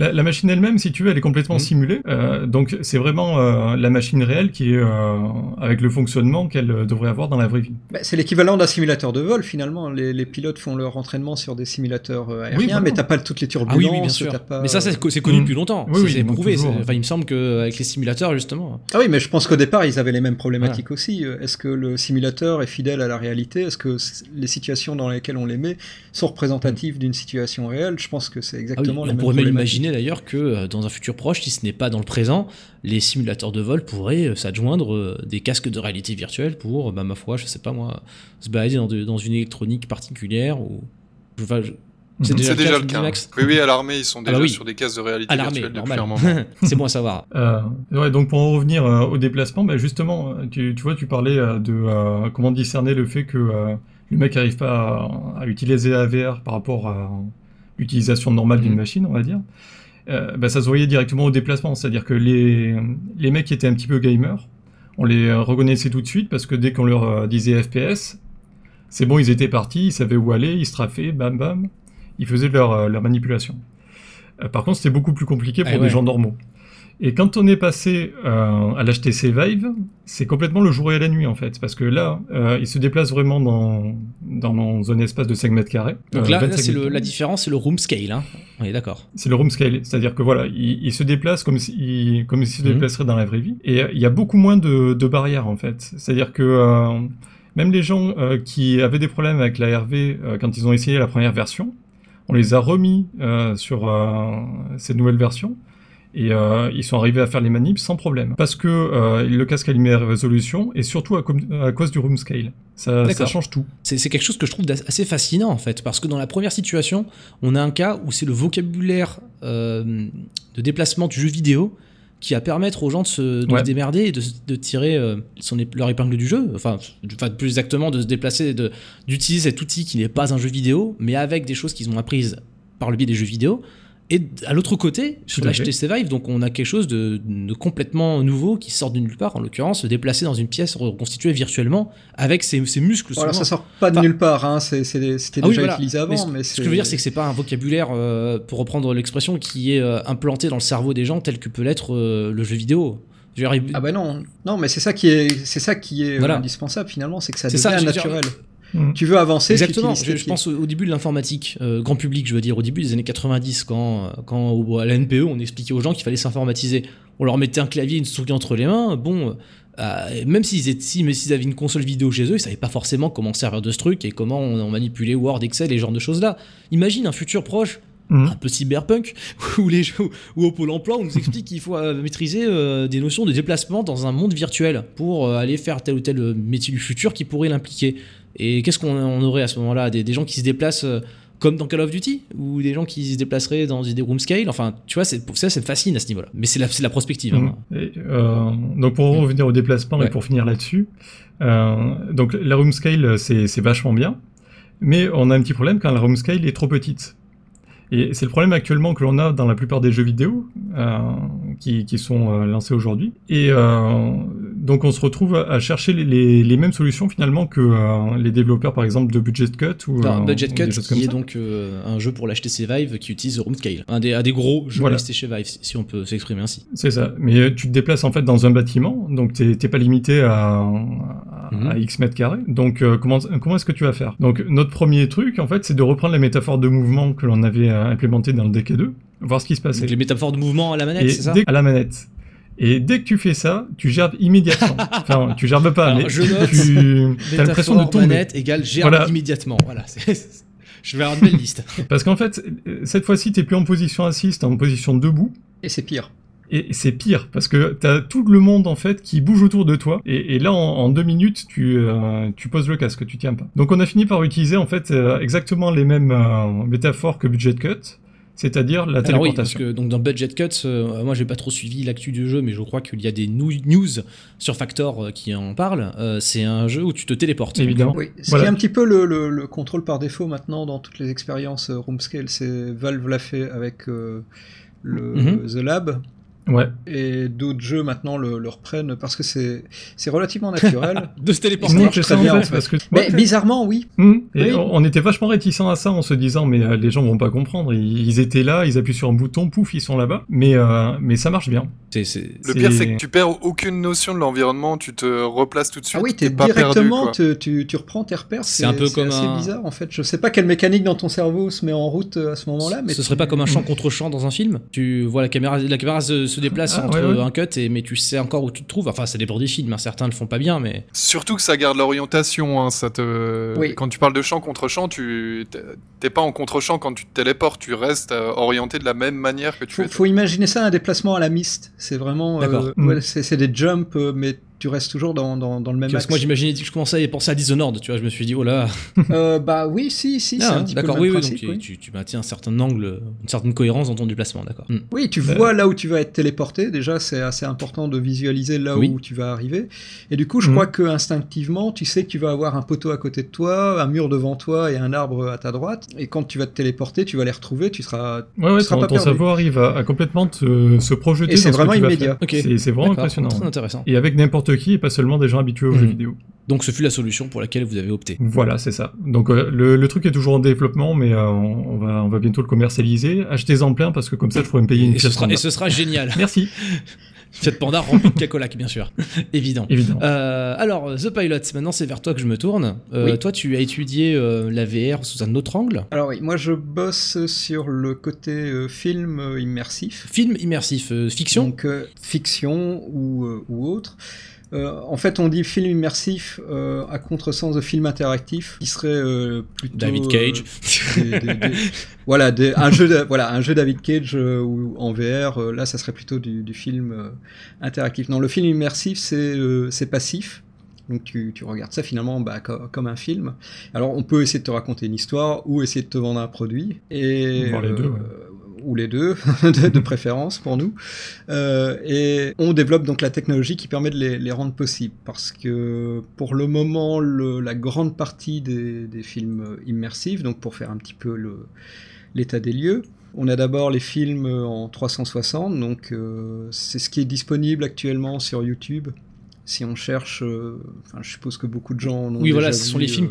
la, la machine elle-même, si tu veux, elle est complètement Mhm. simulée. Euh, donc c'est vraiment euh, la machine réelle qui est euh, avec le fonctionnement qu'elle devrait avoir dans la vraie vie. Bah, c'est l'équivalent d'un simulateur de vol finalement. Les, les pilotes font leur entraînement sur des simulateurs aériens, Oui, voilà. mais t'as pas toutes les Ah turbulences. oui, oui, bien sûr. pas- Mais ça, c'est co- c'est connu Mhm. depuis longtemps. Oui, C'est- prouvé. Enfin, il me semble qu'avec les simulateurs, justement. Ah oui, mais je pense qu'au départ, ils avaient les mêmes problématiques aussi. Est-ce que le simulateur est fidèle à la réalité? Est-ce que les situations dans lesquelles on les met sont représentatives d'une situation réelle? Je pense que c'est Ah oui, exactement les on mêmes pourrait même problématiques. Imaginer d'ailleurs que euh, dans un futur proche, si ce n'est pas dans le présent, les simulateurs de vol pourraient euh, s'adjoindre euh, des casques de réalité virtuelle pour, bah, ma foi, je sais pas moi, se balader dans, de- dans une électronique particulière ou. Enfin, je- c'est Mhm. déjà, le cas. Max Oui, oui, à l'armée, ils sont Ah bah déjà oui. sur des cases de réalité À l'armée, virtuelle depuis un moment. c'est bon à savoir. Euh, ouais, donc pour en revenir euh, au déplacement, bah, justement, tu, tu vois, tu parlais euh, de euh, comment discerner le fait que euh, le mec n'arrive pas à, à utiliser la VR par rapport à l'utilisation normale d'une Mhm. machine, on va dire. Euh, bah, ça se voyait directement au déplacement, c'est-à-dire que les, les mecs qui étaient un petit peu gamers, on les reconnaissait tout de suite parce que dès qu'on leur euh, disait FPS, c'est bon, ils étaient partis, ils savaient où aller, ils se trafaient, bam bam, ils faisaient leur, euh, leur manipulation. Euh, par contre, c'était beaucoup plus compliqué pour Ah des gens normaux. Et quand on est passé euh, à l'HTC Vive, c'est complètement le jour et la nuit en fait, parce que là, euh, il se déplace vraiment dans, dans un espace de 5 mètres carrés. Donc Euh, là, 25 là, c'est la différence, c'est le room scale. Hein. On est d'accord. C'est le room scale, c'est-à-dire que voilà, il, il se déplace comme s'il comme se Mhm. déplacerait dans la vraie vie. Et il y a beaucoup moins de, de barrières en fait. C'est-à-dire que euh, même les gens qui avaient des problèmes avec la RV quand ils ont essayé la première version, on les a remis sur cette nouvelle version. Et euh, ils sont arrivés à faire les manips sans problème. Parce que euh, le casque a lumière résolution et surtout à, cause du room scale. Ça, ça change tout. C'est quelque chose que je trouve assez fascinant en fait, parce que dans la première situation, on a un cas où c'est le vocabulaire euh, de déplacement du jeu vidéo qui va permettre aux gens de se, de Ouais. se démerder et de, de tirer euh, son, leur épingle du jeu, enfin, enfin, plus exactement de se déplacer, d'utiliser cet outil qui n'est pas un jeu vidéo, mais avec des choses qu'ils ont apprises par le biais des jeux vidéo. Et à l'autre côté, sur l'HTC Vive, donc on a quelque chose de, de complètement nouveau qui sort de nulle part, en l'occurrence, se déplacer dans une pièce reconstituée virtuellement avec ses, ses muscles. Voilà, souvent. ça sort pas de Enfin- nulle part, hein, c'était Ah oui, déjà voilà. utilisé avant. ce- Mais, Ce que je veux dire, c'est que c'est pas un vocabulaire, euh, pour reprendre l'expression, qui est euh, implanté dans le cerveau des gens tel que peut l'être euh, le jeu vidéo. Ah bah non, non, mais c'est ça qui est, c'est ça qui est Voilà. indispensable finalement, c'est que ça devient ça, dire, Mm. Tu veux avancer, Exactement, je, pense au, au début de l'informatique, euh, grand public, je veux dire, au début des années 90, quand, euh, quand au- à la NPE, on expliquait aux gens qu'il fallait s'informatiser. On leur mettait un clavier et une souris entre les mains, bon, euh, même s'ils étaient, si, mais s'ils avaient une console vidéo chez eux, ils savaient pas forcément comment servir de ce truc et comment on, on manipulait Word, Excel et ce genre de choses-là. Imagine un futur proche Mhm. un peu cyberpunk, où, les jeux, où au Pôle emploi, on nous explique qu'il faut euh, maîtriser euh, des notions de déplacement dans un monde virtuel pour euh, aller faire tel ou tel euh, métier du futur qui pourrait l'impliquer. Et qu'est-ce qu'on on aurait à ce moment-là? Des, des gens qui se déplacent euh, comme dans Call of Duty? Ou des gens qui se déplaceraient dans des room scale? Enfin, tu vois, c'est, pour ça, ça me fascine à ce niveau-là. Mais c'est la, la prospective. hein. Et, euh, donc pour en revenir au déplacement Ouais. et pour finir là-dessus, euh, donc la room scale c'est c'est vachement bien, mais on a un petit problème quand la room scale est trop petite. Et c'est le problème actuellement que l'on a dans la plupart des jeux vidéo euh, qui, qui sont euh, lancés aujourd'hui. Et euh, donc on se retrouve à chercher les, les, les mêmes solutions finalement que euh, les développeurs par exemple de Budget Cut ou Enfin, euh, Budget ou Cut, des choses comme qui est ça. donc euh, un jeu pour l'HTC Vive qui utilise room scale. Un des, un des gros jeux Voilà. HTC Vive, si on peut s'exprimer ainsi. C'est ça. Mais tu te déplaces en fait dans un bâtiment, donc t'es pas limité à, à, Mhm. à X mètres carrés. Donc euh, comment comment est-ce que tu vas faire? Donc notre premier truc en fait, c'est de reprendre la métaphore de mouvement que l'on avait euh, implémentée dans le DK2, voir ce qui se passait. Donc les métaphores de mouvement à la manette, Et c'est ça dès- à la manette. Et dès que tu fais ça, tu gerbes immédiatement. enfin, tu gerbes pas, Alors, mais je note. tu as l'impression de Métaphore tomber. manette égale gerbe Voilà. immédiatement. Voilà. Je vais avoir une belle liste. Parce qu'en fait, cette fois-ci, t'es plus en position assise, t'es en position debout. Et c'est pire. Et c'est pire, parce que t'as tout le monde en fait qui bouge autour de toi, et, et là en, en deux minutes tu, euh, tu poses le casque, tu tiens pas. Donc on a fini par utiliser en fait euh, exactement les mêmes euh, métaphores que Budget Cut, c'est-à-dire la Alors oui, parce téléportation. que donc dans Budget Cuts, euh, moi j'ai pas trop suivi l'actu du jeu, mais je crois qu'il y a des news sur Factor euh, qui en parlent. Euh, c'est un jeu où tu te téléportes. Évidemment. Oui, ce Voilà. qui est un petit peu le, le- le contrôle par défaut maintenant dans toutes les expériences euh, room scale, c'est Valve l'a fait avec euh, le Mhm. The Lab Ouais. et d'autres jeux maintenant le, le reprennent parce que c'est c'est relativement naturel. De se téléporter. Très bien, en fait. parce que Mais Ouais. bizarrement, oui. Hum, et Oui. on, on était vachement réticents à ça en se disant mais euh, les gens vont pas comprendre. Ils, ils étaient là, ils appuient sur un bouton, pouf, ils sont là-bas. Mais euh, mais ça marche bien. C'est- c'est- Le C'est- pire, c'est que tu perds aucune notion de l'environnement, tu te replaces tout de suite. Ah oui, t'es t'es pas perdu, directement, tu, tu reprends tes repères. C'est un peu comme assez un- bizarre en fait. Je sais pas quelle mécanique dans ton cerveau se met en route euh, à ce moment-là, mais ce tu- serait pas comme un champ contre champ dans un film? Tu vois la caméra, la caméra se, se déplace Ah, entre ouais, ouais. un cut et mais tu sais encore où tu te trouves. Enfin, ça dépend des films. hein. Certains le font pas bien, mais Surtout que ça garde l'orientation. Hein, ça te... Oui. Quand tu parles de champ contre champ, tu t'es- pas en contre-champ quand tu te téléportes, tu restes euh, orienté de la même manière que tu Faut, faut imaginer ça un déplacement à la mist. C'est vraiment. euh, D'accord. Mm. ouais, c'est c'est des jumps, euh, mais tu restes toujours dans, dans, dans le même parce axe. que moi j'imaginais, je commençais à penser à Dishonored. Tu vois, je me suis dit oh là. Euh, bah oui, si, si, c'est Ah, un petit peu le d'accord, même oui, oui, principe. donc oui. tu, tu maintiens un certain angle, une certaine cohérence dans ton déplacement, d'accord. Hmm. Oui, tu Euh. vois là où tu vas être téléporté. Déjà, c'est assez important de visualiser là Oui. où tu vas arriver. Et du coup, je Mhm. crois que instinctivement, tu sais que tu vas avoir un poteau à côté de toi, un mur devant toi et un arbre à ta droite. Et quand tu vas te téléporter, tu vas les retrouver. Tu seras. Ouais, ouais, Tu seras ton, pas ton perdu. cerveau arrive à, à complètement te- se projeter Et c'est que vraiment immédiat. faire. Ok. C'est vraiment impressionnant. Très intéressant. Et avec n'importe qui et pas seulement des gens habitués aux jeux vidéo. Donc ce fut la solution pour laquelle vous avez opté. Voilà, c'est ça. Donc euh, le, le truc est toujours en développement, mais euh, on, on va, on va bientôt le commercialiser. Achetez-en plein parce que comme ça, je pourrais me payer une Et ce pièce sera, Panda. et ce sera génial. Merci. Cette panda remplie de cacolac, bien sûr. Évident. Évidemment. Euh, alors, The Pilot, maintenant c'est vers toi que je me tourne. Euh, Oui. Toi, tu as étudié euh, la VR sous un autre angle. Alors oui, moi je bosse sur le côté euh, film immersif. Film immersif, euh, fiction Donc euh, fiction ou, euh, ou autre. Euh, en fait, on dit film immersif euh, à contresens de film interactif, qui serait euh, plutôt David Cage. euh, des- des- des- voilà, des- un jeu, de- voilà, un jeu David Cage euh, ou en VR. euh, là, ça serait plutôt du, du film euh, interactif. Non, le film immersif, c'est euh, c'est passif. Donc tu, tu regardes ça finalement bah, co- comme un film. Alors on peut essayer de te raconter une histoire ou essayer de te vendre un produit. Et, Voir les deux, ouais. Ou les deux, de, de préférence pour nous. Euh, et on développe donc la technologie qui permet de les, les rendre possibles. Parce que pour le moment, le- la grande partie des, des films immersifs, donc pour faire un petit peu l'état des lieux, on a d'abord les films en 360, donc euh, c'est ce qui est disponible actuellement sur YouTube. Si on cherche, euh, enfin, je suppose que beaucoup de gens en ont Oui, voilà, ce sont les films.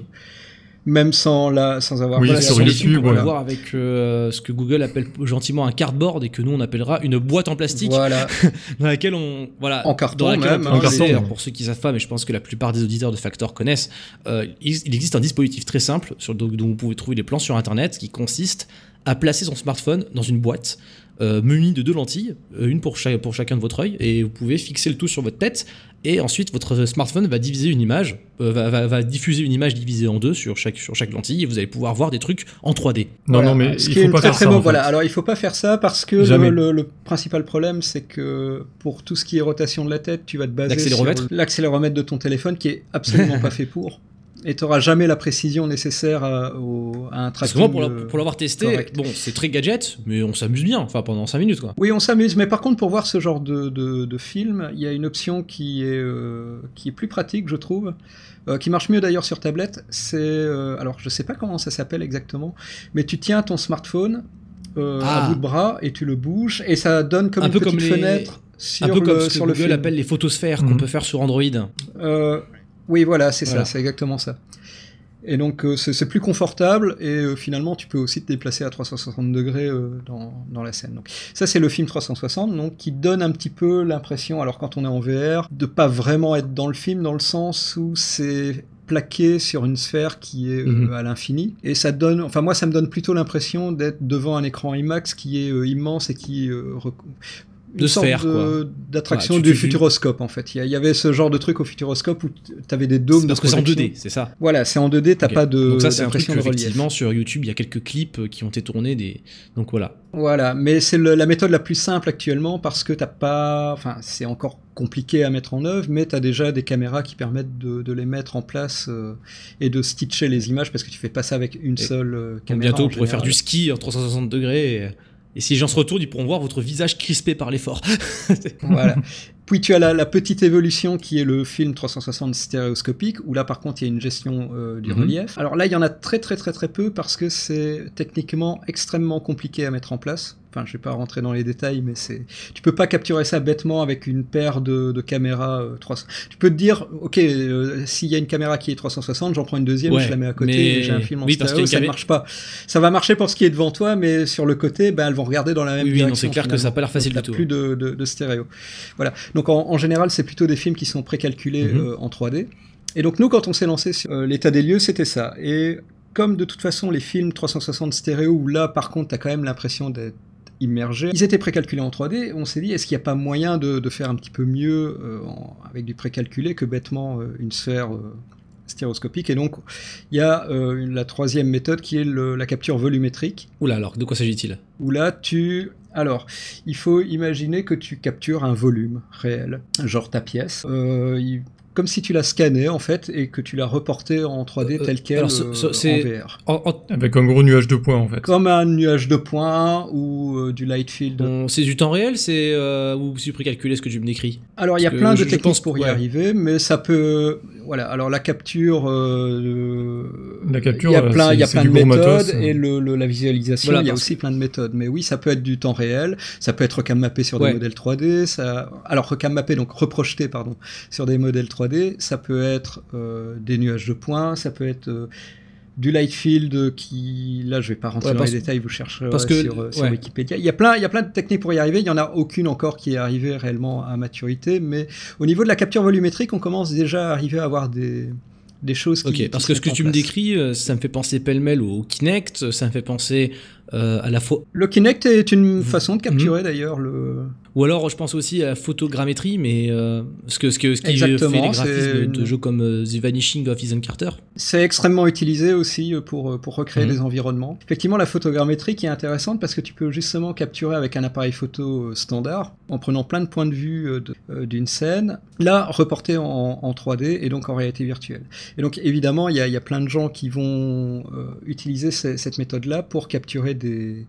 Même sans, la, sans avoir Oui, Voilà, sur YouTube, peut voilà. voir avec euh, ce que Google appelle gentiment un cardboard et que nous on appellera une boîte en plastique. Voilà, dans laquelle on voilà En carton dans laquelle même, on peut hein, les- alors, pour ceux qui savent pas mais je pense que la plupart des auditeurs de Factor connaissent euh, il existe un dispositif très simple sur dont dont vous pouvez trouver des plans sur internet qui consiste à placer son smartphone dans une boîte euh, munie de deux lentilles, euh, une pour, cha- pour chacun de votre œil, et vous pouvez fixer le tout sur votre tête, et ensuite votre smartphone va diviser une image, euh, va, va- va diffuser une image divisée en deux sur chaque, sur chaque lentille, et vous allez pouvoir voir des trucs en 3D. Non, Voilà. non, mais ce il qui est faut pas très, faire très ça. bon- en fait. Voilà, alors il faut pas faire ça parce que le, le- le principal problème, c'est que pour tout ce qui est rotation de la tête, tu vas te baser L'accéléromètre. sur l'accéléromètre de ton téléphone qui est absolument pas fait pour. Et tu n'auras jamais la précision nécessaire à, au- à un Parce tracking. que moi, pour, la- euh, pour l'avoir testé, correct. bon, c'est très gadget, mais on s'amuse bien, enfin pendant 5 minutes quoi. Oui, on s'amuse, mais par contre, pour voir ce genre de, de, de film, il y a une option qui est, euh, qui est plus pratique, je trouve, euh, qui marche mieux d'ailleurs sur tablette. C'est, euh, alors je sais pas comment ça s'appelle exactement, mais tu tiens ton smartphone euh, Ah. à bout de bras et tu le bouges et ça donne comme Un une peu petite comme les- fenêtre sur Un peu comme le, ce que sur Google appelle les photosphères qu'on Mhm. peut faire sur Android. Euh, oui, voilà, c'est Voilà. ça, c'est exactement ça. Et donc euh, c'est plus confortable et euh, finalement tu peux aussi te déplacer à 360 degrés euh, dans, dans la scène. Donc ça c'est le film 360 donc qui donne un petit peu l'impression alors quand on est en VR de pas vraiment être dans le film dans le sens où c'est plaqué sur une sphère qui est euh, Mhm. à l'infini et ça donne enfin moi ça me donne plutôt l'impression d'être devant un écran IMAX qui est euh, immense et qui euh, De sphère, d'attraction Ouais, du tu- tu- futuroscope en fait. Il y, avait ce genre de truc au futuroscope où tu avais des dômes de parce que c'est en projection. 2D, c'est ça. Voilà, c'est en 2D, t'as pas de Donc ça c'est un truc relief. effectivement sur YouTube, il y a quelques clips euh, qui ont été tournés des donc voilà. Voilà, mais c'est la méthode la plus simple actuellement parce que t'as pas, enfin c'est encore compliqué à mettre en œuvre, mais t'as déjà des caméras qui permettent de, de les mettre en place euh, et de stitcher les images parce que tu fais pas ça avec une Et- seule euh, caméra. bientôt en vous pourrez faire du ski en 360 degrés et, et si les gens se retournent, ils pourront voir votre visage crispé par l'effort. Voilà. Puis tu as la, la petite évolution qui est le film 360 stéréoscopique, où là par contre il y a une gestion euh, du Mhm. relief. Alors là il y en a très très très très peu parce que c'est techniquement extrêmement compliqué à mettre en place. Enfin je vais pas rentrer dans les détails, mais c'est tu peux pas capturer ça bêtement avec une paire de, de caméras euh, 300. Tu peux te dire ok euh, s'il y a une caméra qui est 360, j'en prends une deuxième, Ouais, je la mets à côté mais- j'ai un film en oui, parce stéréo, ça ne marche pas. Ça va marcher pour ce qui est devant toi, mais sur le côté, ben, elles vont regarder dans la même Oui, oui, direction. c'est clair que ça a finalement. pas l'air facile Donc, du tout. Plus de, de, de stéréo. Voilà. Donc en, en général, c'est plutôt des films qui sont précalculés Mhm. euh, en 3D. Et donc nous, quand on s'est lancé sur euh, l'état des lieux, c'était ça. Et comme de toute façon les films 360 stéréo, où là par contre, t'as quand même l'impression d'être ils étaient précalculés en 3D. On s'est dit, est-ce qu'il n'y a pas moyen de, de faire un petit peu mieux euh, en- avec du précalculé que bêtement euh, une sphère euh, stéréoscopique? Et donc il y a euh, la troisième méthode qui est le- la capture volumétrique. Oula alors, de quoi s'agit-il? Où là tu... Alors, il faut imaginer que tu captures un volume réel, genre ta pièce, euh, il- comme si tu la scannais en fait et que tu la reportais en 3D Euh, telle qu'elle alors, ce- euh, ce- en VR. En- en- Avec un gros nuage de points en fait. Comme un nuage de points ou euh, du light field. C'est du temps réel, c'est euh, ou c'est précalculé ce que tu me décris? Alors il y a plein de je- je techniques pense- pour y ouais. arriver, mais ça peut. Voilà. Alors la capture, euh, La capture, il y a euh, plein, il y a plein de méthodes matos. et le, le- la visualisation, Voilà, il y a aussi plein de méthodes. Mais oui, ça peut être du temps réel, ça peut être recam mappé sur des modèles 3D. Ça, alors recam mappé, donc reprojeté, pardon, sur des modèles 3D. Ça peut être euh, des nuages de points, ça peut être euh, du light field qui, là, je vais pas rentrer Ouais, dans les détails, vous chercherez parce que- sur, euh, sur ouais. Wikipédia. Il y a plein, il y a plein de techniques pour y arriver. Il y en a aucune encore qui est arrivée réellement à maturité, mais au niveau de la capture volumétrique, on commence déjà à arriver à avoir des des choses qui Ok, parce que ce que tu me décris, euh, ça me fait penser pêle-mêle au Kinect, ça me fait penser euh, à la fois. Le Kinect est une Mhm. façon de capturer d'ailleurs le. Ou alors, je pense aussi à la photogrammétrie, mais euh, ce, que, ce, que, ce qui Exactement, fait les graphismes de jeux comme euh, The Vanishing of Ethan Carter. C'est extrêmement utilisé aussi euh, pour, pour recréer Mhm. des environnements. Effectivement, la photogrammétrie qui est intéressante parce que tu peux justement capturer avec un appareil photo standard, en prenant plein de points de vue d'une scène, là reporté en, en 3D et donc en réalité virtuelle. Et donc évidemment, il y a, y a plein de gens qui vont utiliser ce- cette méthode-là pour capturer des,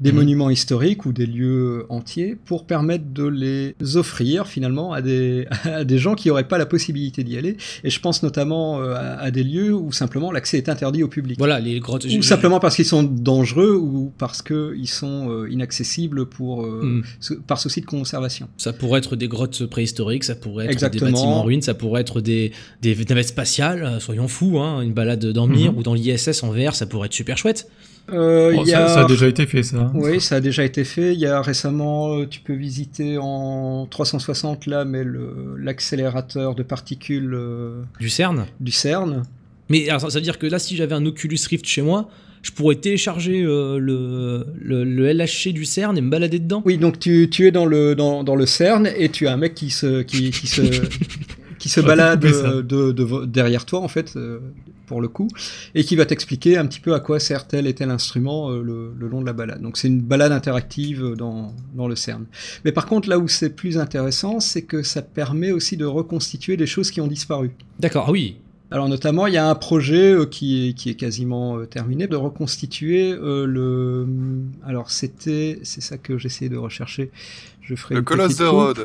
des Mhm. monuments historiques ou des lieux entiers pour permettre de les offrir finalement à des, à des gens qui n'auraient pas la possibilité d'y aller. Et je pense notamment euh, à, à des lieux où simplement l'accès est interdit au public. Voilà, les grottes. Ou simplement parce qu'ils sont dangereux ou parce qu'ils sont euh, inaccessibles pour, euh, sou- par souci de conservation. Ça pourrait être des grottes préhistoriques, ça pourrait être Exactement. des bâtiments en ruine, ça pourrait être des, des navettes spatiales, soyons fous, hein, une balade dans Mir Mhm. ou dans l'ISS en VR, ça pourrait être super chouette. Euh, Oh, y ça, a... ça a déjà été fait, ça. Oui, ça a déjà été fait. Il y a récemment, euh, tu peux visiter en 360 là, mais l'accélérateur de particules euh, Du CERN. du CERN. Mais alors, ça ça veut dire que là, si j'avais un Oculus Rift chez moi, je pourrais télécharger euh, le, le, le LHC du CERN et me balader dedans. Oui, donc tu, tu es dans le, dans, dans le CERN et tu as un mec qui se, qui, qui se, qui se On va balade de, de- derrière toi, en fait, euh, pour le coup, et qui va t'expliquer un petit peu à quoi sert tel et tel instrument euh, le, le long de la balade. Donc c'est une balade interactive dans, dans le CERN. Mais par contre, là où c'est plus intéressant, c'est que ça permet aussi de reconstituer des choses qui ont disparu. D'accord, ah oui. Alors notamment, il y a un projet euh, qui, est, qui est quasiment euh, terminé de reconstituer euh, le. Alors c'était, c'est ça que j'essayais de rechercher. Je ferai Le colosse de. Rhodes.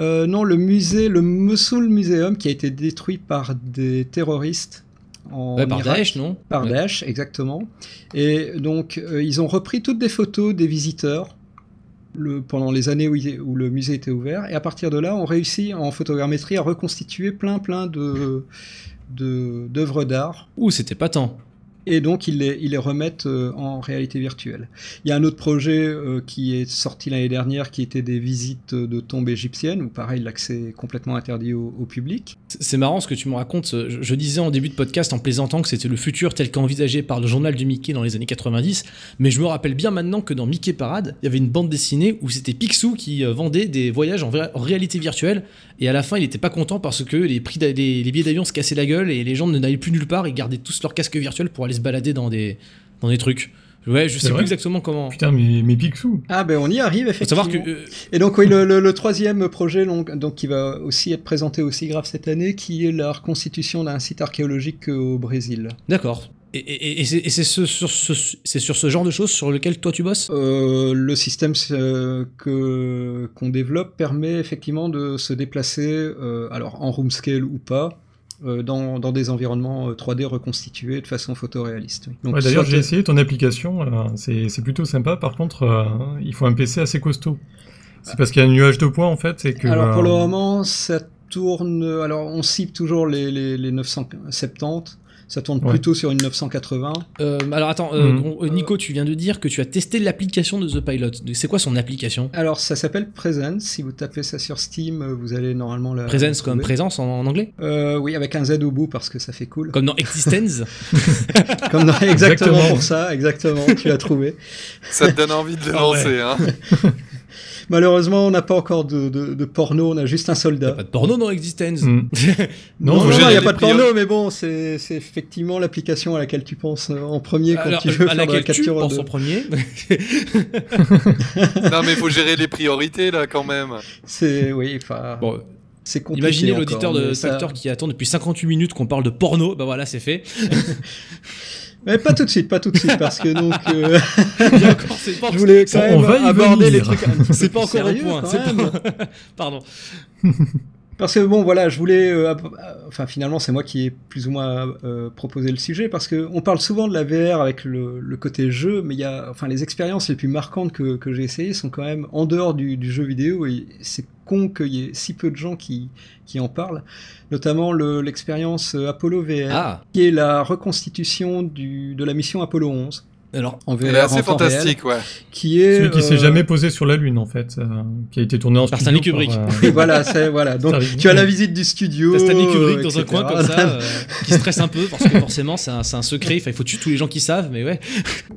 Euh, non, le musée, le Mosul Museum, qui a été détruit par des terroristes en Ouais, par Irak. Daesh, non? Par Ouais. Daesh, exactement. Et donc, euh, ils ont repris toutes des photos des visiteurs le, pendant les années où, il- où le musée était ouvert. Et à partir de là, on réussit en photogrammétrie à reconstituer plein, plein de de- d'œuvres d'art Ouh, c'était pas tant. Et donc ils les, remettent euh, en réalité virtuelle. Il y a un autre projet euh, qui est sorti l'année dernière qui était des visites de tombes égyptiennes où pareil l'accès est complètement interdit au, public. C'est marrant ce que tu me racontes. Je, je disais en début de podcast en plaisantant que c'était le futur tel qu'envisagé par le journal du Mickey dans les années 90, mais je me rappelle bien maintenant que dans Mickey Parade, il y avait une bande dessinée où c'était Picsou qui euh, vendait des voyages en, réalité virtuelle, et à la fin il était pas content parce que les, prix les, billets d'avion se cassaient la gueule et les gens n'allaient plus nulle part, ils gardaient tous leur casque virtuel pour aller se balader dans des, dans des trucs. Ouais, je sais vrai plus exactement comment. Putain, mais, mais Picsou. Ah ben on y arrive Faut effectivement. savoir que euh, Et donc oui, le, le- le troisième projet donc, donc, qui va aussi être présenté aussi grave cette année, qui est la reconstitution d'un site archéologique au Brésil. D'accord. Et, et- et c'est et c'est ce- sur ce, c'est sur ce genre de choses sur lequel toi tu bosses? Euh, le système euh, que qu'on développe permet effectivement de se déplacer, euh, alors en room scale ou pas, euh, dans, dans des environnements euh, 3D reconstitués de façon photoréaliste. oui. Donc, Ouais, D'ailleurs, j'ai essayé ton application, euh, c'est plutôt sympa. Par contre, euh, il faut un PC assez costaud. C'est parce qu'il y a un nuage de points en fait, et que. Alors pour le euh, moment, ça tourne. Alors on cible toujours les, les, les 970. Ça tourne Ouais. plutôt sur une 980. Euh, alors attends, euh, on- euh, Nico, tu viens de dire que tu as testé l'application de The Pilot. C'est quoi son application? Alors ça s'appelle Presence. Si vous tapez ça sur Steam, euh, vous allez normalement la. Presence comme présence en, en anglais? Euh, oui, avec un Z au bout parce que ça fait cool. Comme dans Existence Comme dans- exactement, Exactement. pour ça, exactement. tu l'as trouvé. Ça te donne envie de le Ah ouais. hein. Malheureusement, on n'a pas encore de, de, de porno. On a juste un soldat. Pas de porno dans Existence hmm. Non, Non, non, il n'y a pas de porno, mais bon, c'est c'est effectivement l'application à laquelle tu penses euh, en premier quand Alors, tu veux à faire de la laquelle tu capture penses de... en premier non, mais il faut gérer les priorités, là, quand même. C'est oui, enfin, Bon, c'est compliqué. imaginez encore, l'auditeur de ça- Factor qui attend depuis 58 minutes qu'on parle de porno. Bah voilà, c'est fait. Mais pas tout de suite, pas tout de suite, parce que donc euh, encore, c'est pas, je voulais quand On même va y aborder les trucs. c'est pas encore au sérieux, point. pas- Pardon. Parce que bon, voilà, je voulais. euh, ap- enfin, finalement, c'est moi qui ai plus ou moins euh, proposé le sujet parce que on parle souvent de la VR avec le, le côté jeu, mais il y a, enfin, les expériences les plus marquantes que, que j'ai essayées sont quand même en dehors du, du jeu vidéo et c'est con qu'il y ait si peu de gens qui, qui en parlent. Notamment le- l'expérience euh, Apollo VR, Ah, qui est la reconstitution du, de la mission Apollo 11 alors, en VR. Assez en temps réel, fantastique, ouais. qui est Celui qui s'est euh, jamais posé sur la Lune, en fait, euh, qui a été tourné en Par studio. Stanley Kubrick. euh, voilà, c'est voilà. Donc tu as la visite du studio. t'as Stanley Kubrick dans un coin comme ça, euh, qui stresse un peu parce que forcément c'est un, c'est un secret. Enfin, il faut tuer tous les gens qui savent, mais ouais.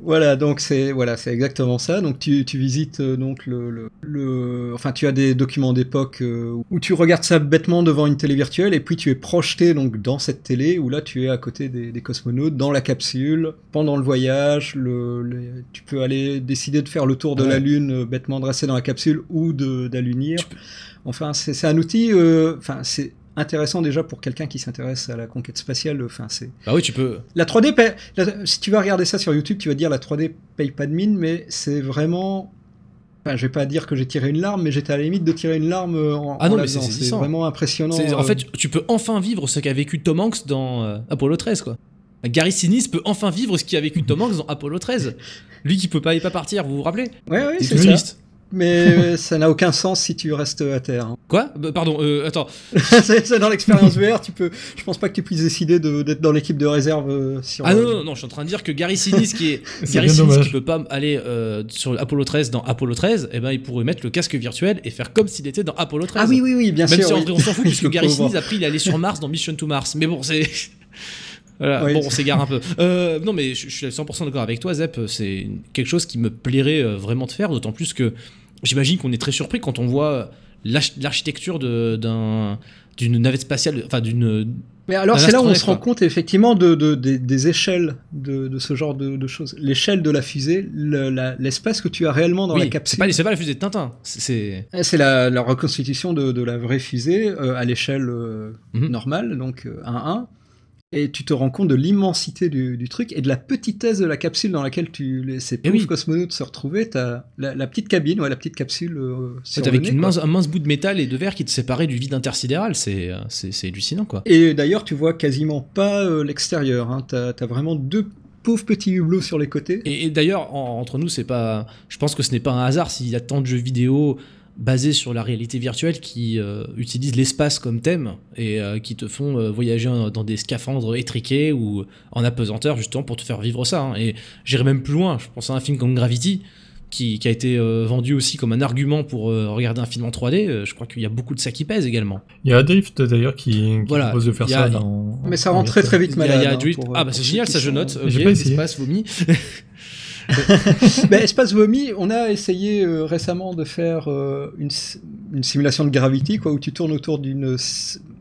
Voilà, donc c'est voilà, c'est exactement ça. Donc tu, tu visites euh, donc le, le, le- enfin tu as des documents d'époque euh, où tu regardes ça bêtement devant une télé virtuelle et puis tu es projeté donc dans cette télé où là tu es à côté des, des cosmonautes dans la capsule pendant le voyage. Le, le- tu peux aller décider de faire le tour de Ouais. la lune euh, bêtement de rester dans la capsule ou d'allunir. Enfin c'est un outil. euh, Enfin c'est intéressant déjà pour quelqu'un qui s'intéresse à la conquête spatiale. Enfin c'est Bah oui, tu peux. la 3D, paie- la- si tu vas regarder ça sur YouTube, tu vas dire la 3D paye pas de mine, mais c'est vraiment. Enfin, je vais pas dire que j'ai tiré une larme, mais j'étais à la limite de tirer une larme euh, en, Ah non, mais c'est vraiment impressionnant. En fait, tu peux enfin vivre ce qu'a vécu Tom Hanks dans Apollo 13, quoi. Gary Sinise peut enfin vivre ce qu'a vécu Tom Hanks dans Apollo 13. Lui qui peut pas y pas partir, vous vous rappelez? Ouais, ouais, est c'est ça. Mais ça n'a aucun sens si tu restes à terre. hein. Quoi? Bah, Pardon, euh, attends. c'est dans l'expérience VR, tu peux. Je pense pas que tu puisses décider de- d'être dans l'équipe de réserve euh, sur. Ah non, non, non, je suis en train de dire que Gary Sinise qui est C'est Gary bien Sinise dommage. qui peut pas aller euh, sur Apollo 13 dans Apollo 13, eh ben il pourrait mettre le casque virtuel et faire comme s'il était dans Apollo 13. Ah oui, oui, oui, bien Même sûr. si en oui. vrai on s'en fout puisque Gary. Sinise après il est allé sur Mars dans Mission to Mars. Mais bon, c'est Voilà, Oui. bon, on s'égare un peu. Euh, non, mais je, je suis à 100% d'accord avec toi, Zep. C'est quelque chose qui me plairait euh, vraiment de faire, d'autant plus que j'imagine qu'on est très surpris quand on voit l'arch- l'architecture d'un- d'une navette spatiale, enfin d'une. Mais alors, c'est là où on se rend compte effectivement de, de- des- des échelles de, de ce genre de, de choses. L'échelle de la fusée, le- l'espace que tu as réellement dans Oui, la capsule. pas, c'est pas la fusée de Tintin. C'est-. Eh, la, la reconstitution de, la vraie fusée euh, à l'échelle euh, Mhm. normale, donc euh, 1-1. Et tu te rends compte de l'immensité du, du truc et de la petitesse de la capsule dans laquelle tu, les, ces Eh pauvres oui. cosmonautes se retrouvaient. La, la petite cabine, ouais, la petite capsule euh, avec une mince, un mince bout de métal et de verre qui te séparait du vide intersidéral. C'est euh, hallucinant, quoi. Et d'ailleurs, tu vois quasiment pas euh, l'extérieur. Hein. T'as as vraiment deux pauvres petits hublots sur les côtés. Et, et d'ailleurs, en- entre nous, c'est pas. Je pense que ce n'est pas un hasard s'il y a tant de jeux vidéo basés sur la réalité virtuelle qui euh, utilisent l'espace comme thème et euh, qui te font euh, voyager dans des scaphandres étriqués ou en apesanteur justement pour te faire vivre ça. hein. Et j'irai même plus loin. Je pense à un film comme Gravity. Qui, qui a été euh, vendu aussi comme un argument pour euh, regarder un film en 3D, Euh, je crois qu'il y a beaucoup de ça qui pèse également. Il y a Adrift d'ailleurs qui, qui Voilà, propose de faire a- ça dans. Mais ça en rend très très vite Il y a- malade. il y a hein, pour, ah bah c'est génial, ça je note. J'ai Ok, pas essayé. espace vomi. Ben, Espace Vomi, on a essayé euh, récemment de faire euh, une, simulation de Gravity, quoi, où tu tournes autour d'une.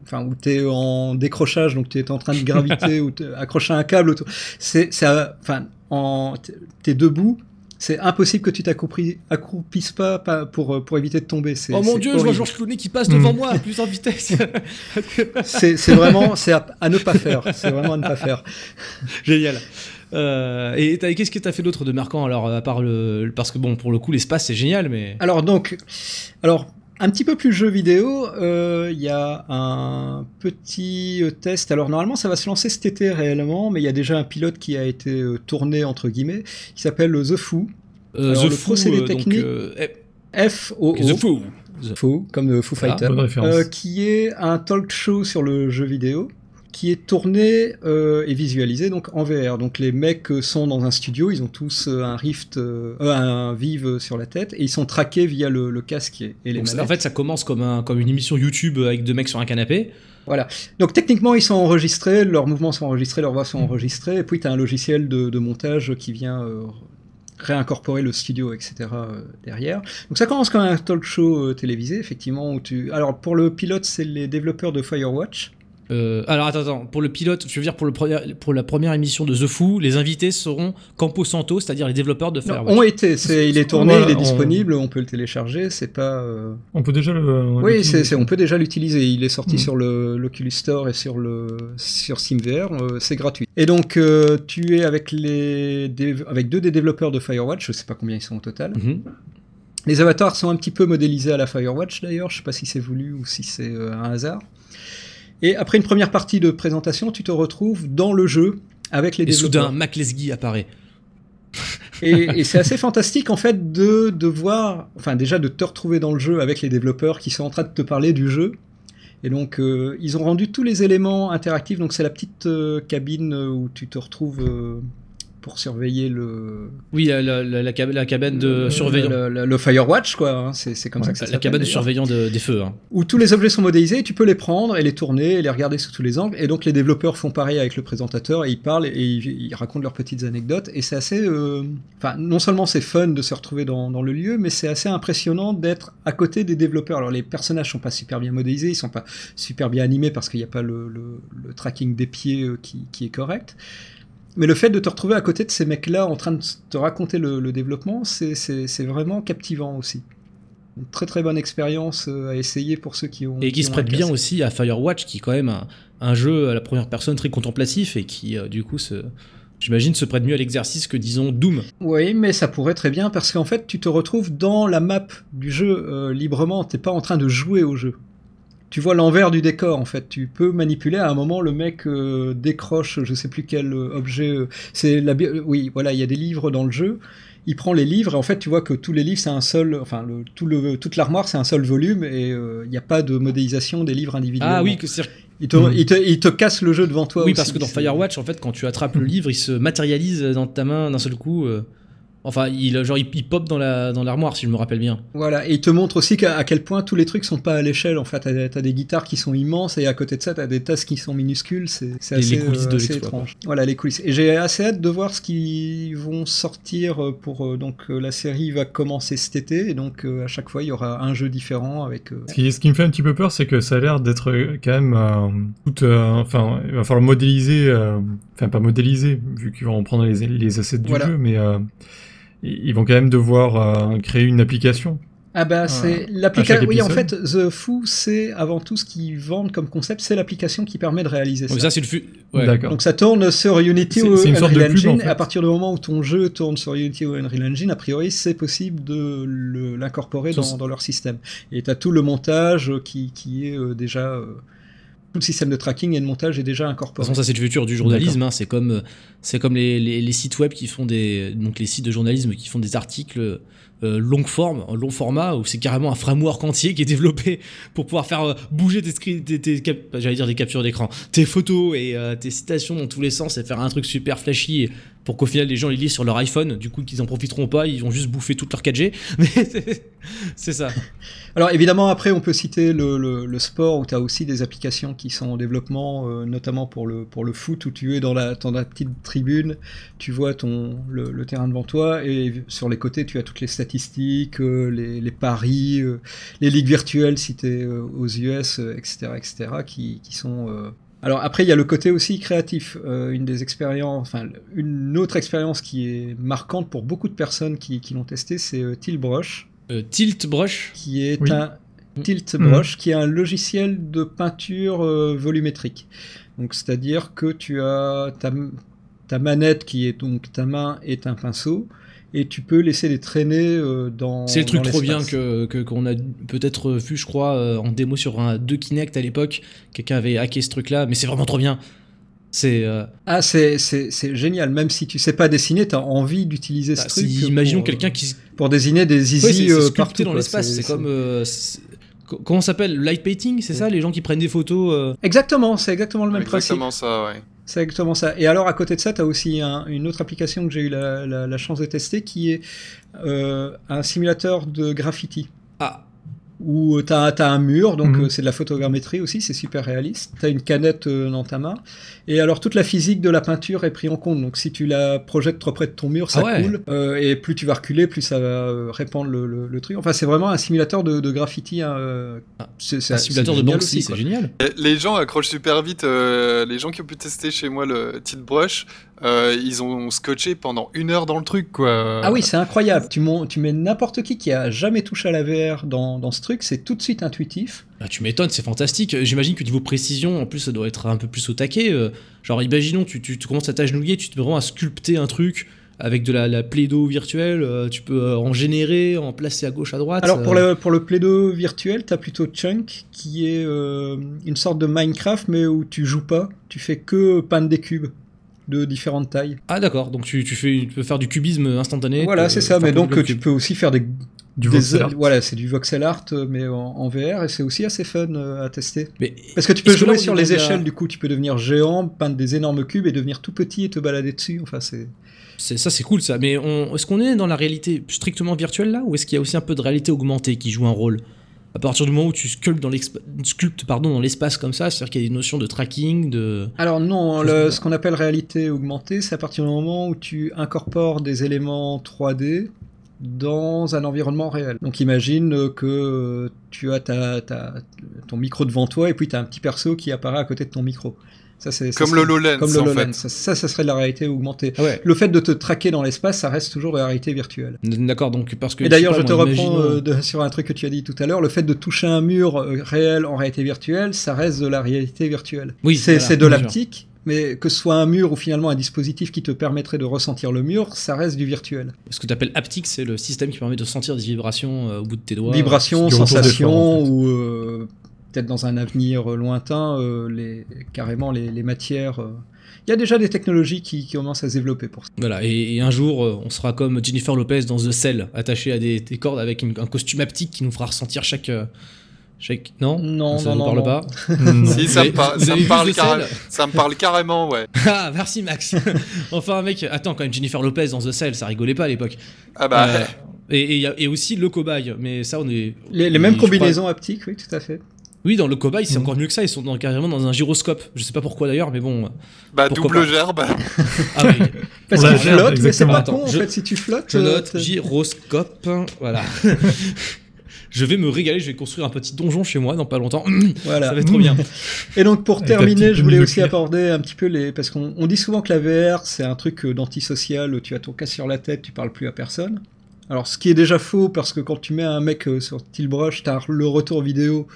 Enfin, où tu es en décrochage, donc tu es en train de graviter, ou accroché à un câble. autour. C'est. euh, Enfin, en- t'es debout. C'est impossible que tu t'accroupisses accroupisses pas, pas pour, pour éviter de tomber. Oh mon dieu, je vois. Georges Clooney qui passe devant Mm. moi à plus en vitesse. C'est c'est vraiment c'est à, à ne pas faire. C'est vraiment à ne pas faire. Génial. Euh, et qu'est-ce que t'as fait d'autre de marquant alors à part le parce que bon pour le coup l'espace c'est génial mais Alors donc, alors un petit peu plus jeu vidéo, euh, il y a un petit euh, test. Alors normalement ça va se lancer cet été réellement, mais il y a déjà un pilote qui a été tourné entre guillemets, qui s'appelle The Foo. euh, Alors, The le Foo, procédé donc, technique- euh, eh, F O ok, The Foo. Foo, comme Foo Ah, Fighter, euh, qui est un talk show sur le jeu vidéo qui est tourné euh, et visualisé donc en VR. Donc les mecs euh, sont dans un studio, ils ont tous euh, un Rift, euh, un Vive sur la tête et ils sont traqués via le, le casque et, les Donc, en fait ça commence comme un comme une émission YouTube avec deux mecs sur un canapé. Donc techniquement, ils sont enregistrés, leurs mouvements sont enregistrés, leurs voix sont enregistrées, et puis tu as un logiciel de, de montage qui vient euh, réincorporer le studio, etc. euh, derrière. Donc ça commence comme un talk show euh, télévisé, effectivement. Où tu... Alors pour le pilote, c'est les développeurs de Firewatch. Euh, alors attends, attends, pour le pilote, je veux dire pour, le premier, pour la première émission de The Foo, les invités seront Campo Santo, c'est-à-dire les développeurs de Non, Firewatch. ont été, c'est, il est tourné, Voilà, il est on- disponible, on peut le télécharger, c'est pas... euh, On peut déjà le. Oui, l'utiliser. c'est, c'est- on peut déjà l'utiliser. Il est sorti Mm. sur le l'Oculus Store et sur le sur SteamVR. euh, c'est gratuit. Et donc euh, tu es avec les avec deux des développeurs de Firewatch. Je sais pas combien ils sont au total. Mhm. Les avatars sont un petit peu modélisés à la Firewatch d'ailleurs, je sais pas si c'est voulu ou si c'est euh, un hasard. Et après une première partie de présentation, tu te retrouves dans le jeu avec les Et soudain, Mac Lesguy apparaît. Et, et c'est assez fantastique en fait de, de voir, enfin déjà de te retrouver dans le jeu avec les développeurs qui sont en train de te parler du jeu. Et donc euh, ils ont rendu tous les éléments interactifs. Donc c'est la petite euh, cabine où tu te retrouves euh, pour surveiller le Oui, la, la, la, la cab- la cabane de le- surveillant. le, le- Firewatch quoi. hein, c'est comme ça que ça La cabane de surveillant de- des feux. hein. où tous les objets sont modélisés, tu peux les prendre et les tourner et les regarder sous tous les angles. Et donc les développeurs font pareil avec le présentateur et ils parlent et ils, ils racontent leurs petites anecdotes. Et c'est assez, euh, enfin non seulement c'est fun de se retrouver dans, dans le lieu, mais c'est assez impressionnant d'être à côté des développeurs. Alors les personnages sont pas super bien modélisés, ils sont pas super bien animés parce qu'il n'y a pas le, le- le tracking des pieds euh, qui, qui est correct. Mais le fait de te retrouver à côté de ces mecs-là en train de te raconter le, le développement, c'est- vraiment captivant aussi. Une très très bonne expérience euh, à essayer pour ceux qui ont. Et qui se prête bien aussi à Firewatch, qui est quand même un, un jeu à la première personne très contemplatif et qui, euh, du coup, se, j'imagine, se prête mieux à l'exercice que, disons, Doom. Oui, mais ça pourrait très bien parce qu'en fait, tu te retrouves dans la map du jeu euh, librement. T'es pas en train de jouer au jeu. Tu vois l'envers du décor en fait. Tu peux manipuler. À un moment, le mec euh, décroche, je sais plus quel euh, objet. euh, c'est la. Oui, voilà, il y a des livres dans le jeu. Il prend les livres et en fait, tu vois que tous les livres, c'est un seul. Enfin, le, tout le, toute l'armoire, c'est un seul volume et euh, il n'y a pas de modélisation des livres individuellement. Ah oui, que c'est Il te, Mhm. il, te, il te casse le jeu devant toi. oui aussi. parce que dans Firewatch, en fait, quand tu attrapes le livre, il se matérialise dans ta main d'un seul coup. euh, Enfin, il, genre, il, il pop dans la dans l'armoire, si je me rappelle bien. Voilà, et il te montre aussi qu'à à quel point tous les trucs sont pas à l'échelle. En fait, t'as t'as des guitares qui sont immenses et à côté de ça, t'as des tasses qui sont minuscules. C'est assez, les coulisses euh, de assez l'exploit, étrange. Voilà, les coulisses. Et j'ai assez hâte de voir ce qu'ils vont sortir euh, pour euh, donc euh, la série va commencer cet été et donc euh, à chaque fois il y aura un jeu différent avec. euh, Ce qui, ce qui me fait un petit peu peur, c'est que ça a l'air d'être quand même euh, tout. euh, enfin, il va falloir modéliser. euh, Enfin, pas modéliser, vu qu'ils vont prendre les, les assets du Voilà. jeu, mais euh, ils vont quand même devoir euh, créer une application. Ah bah c'est l'application. Oui, en fait, The Foo, c'est avant tout ce qu'ils vendent comme concept, c'est l'application qui permet de réaliser Donc ça. ça, c'est le. Ouais. D'accord. Donc ça tourne sur Unity ou c'est une sorte de Unreal pub, en Engine. fait. Et à partir du moment où ton jeu tourne sur Unity ou Unreal Engine, a priori, c'est possible de l'incorporer dans, leur système. Et tu as tout le montage euh, qui, qui est euh, déjà... euh, tout le système de tracking et de montage est déjà De incorporé. toute façon, ça c'est le futur du journalisme. hein. C'est comme, c'est comme les, les, sites web qui font des, donc les sites de journalisme qui font des articles euh, longue forme, long format, où c'est carrément un framework entier qui est développé pour pouvoir faire euh, bouger tes, tes, cap- j'allais dire des captures d'écran, tes photos et euh, tes citations dans tous les sens et faire un truc super flashy pour qu'au final les gens les lisent sur leur iPhone. Du coup, qu'ils en profiteront pas, ils vont juste bouffer toute leur 4G. Mais c'est- ça. Alors évidemment, après, on peut citer le, le- sport où tu as aussi des applications qui sont en développement, euh, notamment pour le, pour le foot, où tu es dans la, dans la petite tribune, tu vois ton, le, le terrain devant toi, et sur les côtés, tu as toutes les statistiques, euh, les, les paris, euh, les ligues virtuelles si tu es aux US, euh, etc., etc., qui, qui sont... euh, Alors après, il y a le côté aussi créatif. Euh, une des expériences, enfin une autre expérience qui est marquante pour beaucoup de personnes qui, qui l'ont testé, c'est euh, Tilbrush Euh, Tilt Brush? qui est Oui. un tilt Mhm. brush, qui est un logiciel de peinture euh, volumétrique. Donc, c'est-à-dire que tu as ta, ta manette qui est donc ta main est un pinceau et tu peux laisser les traîner euh, dans. C'est le truc dans trop bien que qu'on a peut-être vu, je crois, euh, en démo sur un 2 Kinect à l'époque. Quelqu'un avait hacké ce truc-là, mais c'est vraiment trop bien. C'est euh, Ah, c'est, génial. Même si tu sais pas dessiner, tu as envie d'utiliser ce bah, truc. si- pour, imaginons quelqu'un qui Pour désigner des Ouais, zizi sculpté partout, dans l'espace. C'est comme euh, comment ça s'appelle? Light painting, c'est ça? Les gens qui prennent des photos. euh, Exactement, c'est exactement le même principe. Exactement ça, ouais. C'est exactement ça. Et alors, à côté de ça, tu as aussi un- une autre application que j'ai eu la chance de tester qui est euh, un simulateur de graffiti. Ah, Où tu as, un mur, donc Mhm. euh, c'est de la photogrammétrie aussi, c'est super réaliste. Tu as une canette euh, dans ta main. Et alors, toute la physique de la peinture est prise en compte. Donc, si tu la projettes trop près de ton mur, ça Ah ouais. coule. Euh, et plus tu vas reculer, plus ça va répandre le, le- le truc. Enfin, c'est vraiment un simulateur de, de graffiti. hein, Ah. c'est un simulateur de Banksy, aussi, c'est génial. Les gens accrochent super vite. euh, les gens qui ont pu tester chez moi le Tilt Brush, euh, ils ont scotché pendant une heure dans le truc, quoi. Ah oui, c'est incroyable. Tu, tu mets n'importe qui qui a jamais touché à la VR dans, dans ce truc, c'est tout de suite intuitif. Bah, tu m'étonnes, c'est fantastique. Euh, J'imagine que niveau précision, en plus, ça doit être un peu plus au taquet. euh, genre, imaginons, tu, tu, tu commences à t'agenouiller, tu te vraiment à sculpter un truc avec de la, la plaido virtuelle, euh, tu peux en générer, en placer à gauche, à droite. Alors pour le, pour le Play-Doh virtuel, t'as plutôt Chunk, qui est euh, une sorte de Minecraft, mais où tu joues pas, tu fais que peindre des cubes de différentes tailles. Ah d'accord, donc tu, tu, fais, tu peux faire du cubisme instantané. voilà, c'est ça, mais donc tu peux aussi faire des... Du des- voxel art. Voilà, c'est du voxel art, euh, mais en, en VR, et c'est aussi assez fun euh, à tester. Mais Parce que tu peux là, jouer sur les échelles, du coup, tu peux devenir géant, peindre des énormes cubes et devenir tout petit et te balader dessus. Enfin, c'est. c'est- ça c'est cool ça, mais on- est-ce qu'on est dans la réalité strictement virtuelle là, ou est-ce qu'il y a aussi un peu de réalité augmentée qui joue un rôle? À partir du moment où tu sculptes dans sculptes pardon dans l'espace comme ça, c'est-à-dire qu'il y a des notions de tracking, de Alors non, le- sais ce qu'on appelle réalité augmentée, c'est à partir du moment où tu incorpores des éléments 3D dans un environnement réel. Donc imagine que tu as ta, ta- ton micro devant toi et puis tu as un petit perso qui apparaît à côté de ton micro. Ça, c'est, ça Comme serait- l'HoloLens, Comme en l'HoloLens. fait. Ça, ça, ça serait de la réalité augmentée. Ah ouais. Le fait de te traquer dans l'espace, ça reste toujours de la réalité virtuelle. D'accord, donc parce que Et d'ailleurs, je te reprends euh, de- sur un truc que tu as dit tout à l'heure. Le fait de toucher un mur euh, réel en réalité virtuelle, ça reste de la réalité virtuelle. Oui, c'est voilà, c'est de l'aptique, mais que ce soit un mur ou finalement un dispositif qui te permettrait de ressentir le mur, ça reste du virtuel. Ce que tu appelles haptique, c'est le système qui permet de sentir des vibrations euh, au bout de tes doigts. Vibrations, sensations, en fait. ou euh, peut-être dans un avenir lointain, euh, les, carrément les, les matières. euh. Il y a déjà des technologies qui, qui commencent à se développer pour ça. Voilà, et, et un jour, on sera comme Jennifer Lopez dans The Cell, attaché à des, des cordes avec une- un costume haptique qui nous fera ressentir chaque. Euh, chaque... Non Non, Ça ne parle non. pas. Si, ça me, par- ça parle The carré- Cell ça me parle carrément, ouais. Ah, merci Max Enfin, mec, attends, quand même, Jennifer Lopez dans The Cell, ça rigolait pas à l'époque. Ah bah, Euh, et, et, aussi le cobaye, mais ça, on est. Les, les mêmes crois- combinaisons haptiques, oui, tout à fait. Oui, dans le cobaye, c'est Mhm. encore mieux que ça, ils sont dans- carrément dans un gyroscope. Je sais pas pourquoi d'ailleurs, mais bon. bah double pas. gerbe. Ah oui, Parce On que flotte, mais c'est pas con en je- fait si tu flottes. je euh, note t'es- gyroscope, voilà. Je vais me régaler, je vais construire un petit donjon chez moi dans pas longtemps. Voilà. Ça va être trop bien. Et donc pour Avec terminer, je voulais aussi aborder un petit peu les parce qu'on on dit souvent que la VR c'est un truc euh, d'antisocial, tu as ton casque sur la tête, tu parles plus à personne. Alors ce qui est déjà faux parce que quand tu mets un mec euh, sur Tilbrush, t'as le retour vidéo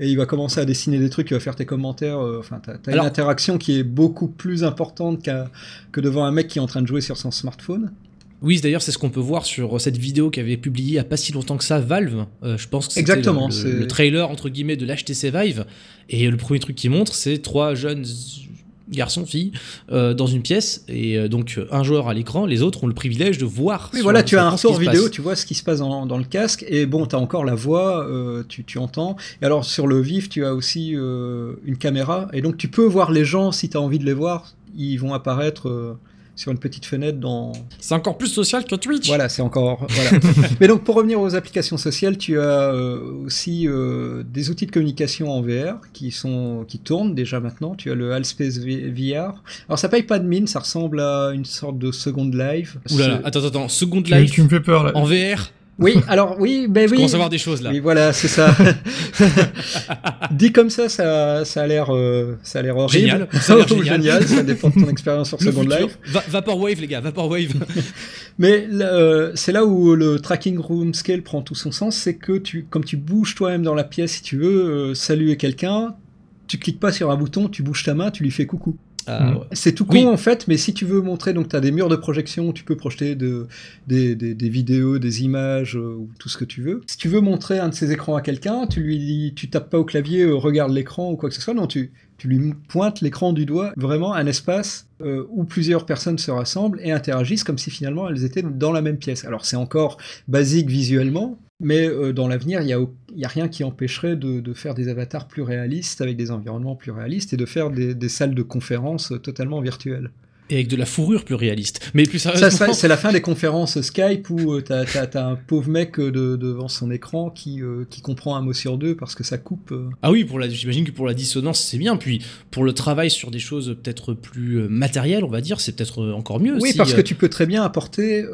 et il va commencer à dessiner des trucs, il va faire tes commentaires, euh, enfin t'as t'as une interaction qui est beaucoup plus importante qu'à- que devant un mec qui est en train de jouer sur son smartphone. Oui, d'ailleurs, c'est ce qu'on peut voir sur cette vidéo qu'avait publiée il y a pas si longtemps que ça Valve. Euh, je pense que c'était Exactement, le, c'est- le, le trailer entre guillemets de l'HTC Vive. Et le premier truc qui montre, c'est trois jeunes garçons, filles, euh, dans une pièce. Et euh, donc un joueur à l'écran, les autres ont le privilège de voir. Sur voilà, tu as un retour vidéo, passe. tu vois ce qui se passe dans, dans le casque, et bon, tu as encore la voix, euh, tu, tu entends. Et alors, sur le vif, tu as aussi une caméra, et donc tu peux voir les gens si tu as envie de les voir. Ils vont apparaître sur une petite fenêtre dans. C'est encore plus social que Twitch. Voilà, c'est encore. Voilà. Mais donc, pour revenir aux applications sociales, tu as euh, aussi euh, des outils de communication en VR qui, sont, qui tournent déjà maintenant. Tu as le Allspace VR. Alors, ça paye pas de mine, ça ressemble à une sorte de Second Life. Ouh là là, C'est- attends, attends, Second Tu, Life tu me fais peur là. en VR. Oui, alors oui, ben oui. commence à voir des choses là. Oui, voilà, c'est ça. Dit comme ça, ça, ça a l'air, euh, ça a l'air horrible. Génial, ça a génial. Ça dépend de ton expérience sur Le Second futur. Life. Va- Vaporwave, les gars, Vaporwave. Mais euh, c'est là où le tracking room scale prend tout son sens, c'est que tu, comme tu bouges toi-même dans la pièce, si tu veux euh, saluer quelqu'un, tu cliques pas sur un bouton, tu bouges ta main, tu lui fais coucou. Ah, ouais. C'est tout con Oui. en fait, mais si tu veux montrer, donc tu as des murs de projection tu peux projeter de, des, des- des vidéos, des images, euh, ou tout ce que tu veux. Si tu veux montrer un de ces écrans à quelqu'un, tu lui dis, tu tapes pas au clavier, euh, regarde l'écran ou quoi que ce soit, non, tu, tu lui pointes l'écran du doigt, vraiment un espace euh, où plusieurs personnes se rassemblent et interagissent comme si finalement elles étaient dans la même pièce. Alors c'est encore basique visuellement, mais euh, dans l'avenir, il n'y a, rien qui empêcherait de, faire des avatars plus réalistes, avec des environnements plus réalistes, et de faire des, des salles de conférences euh, totalement virtuelles. Et avec de la fourrure plus réaliste. Mais plus sérieusement. c'est la fin des conférences Skype où euh, t'as un pauvre mec euh, de- devant son écran qui, euh, qui comprend un mot sur deux parce que ça coupe. euh. Ah oui, pour la, j'imagine que pour la dissonance, c'est bien. Puis pour le travail sur des choses peut-être plus matérielles, on va dire, c'est peut-être encore mieux. Oui, si, parce euh, que tu peux très bien apporter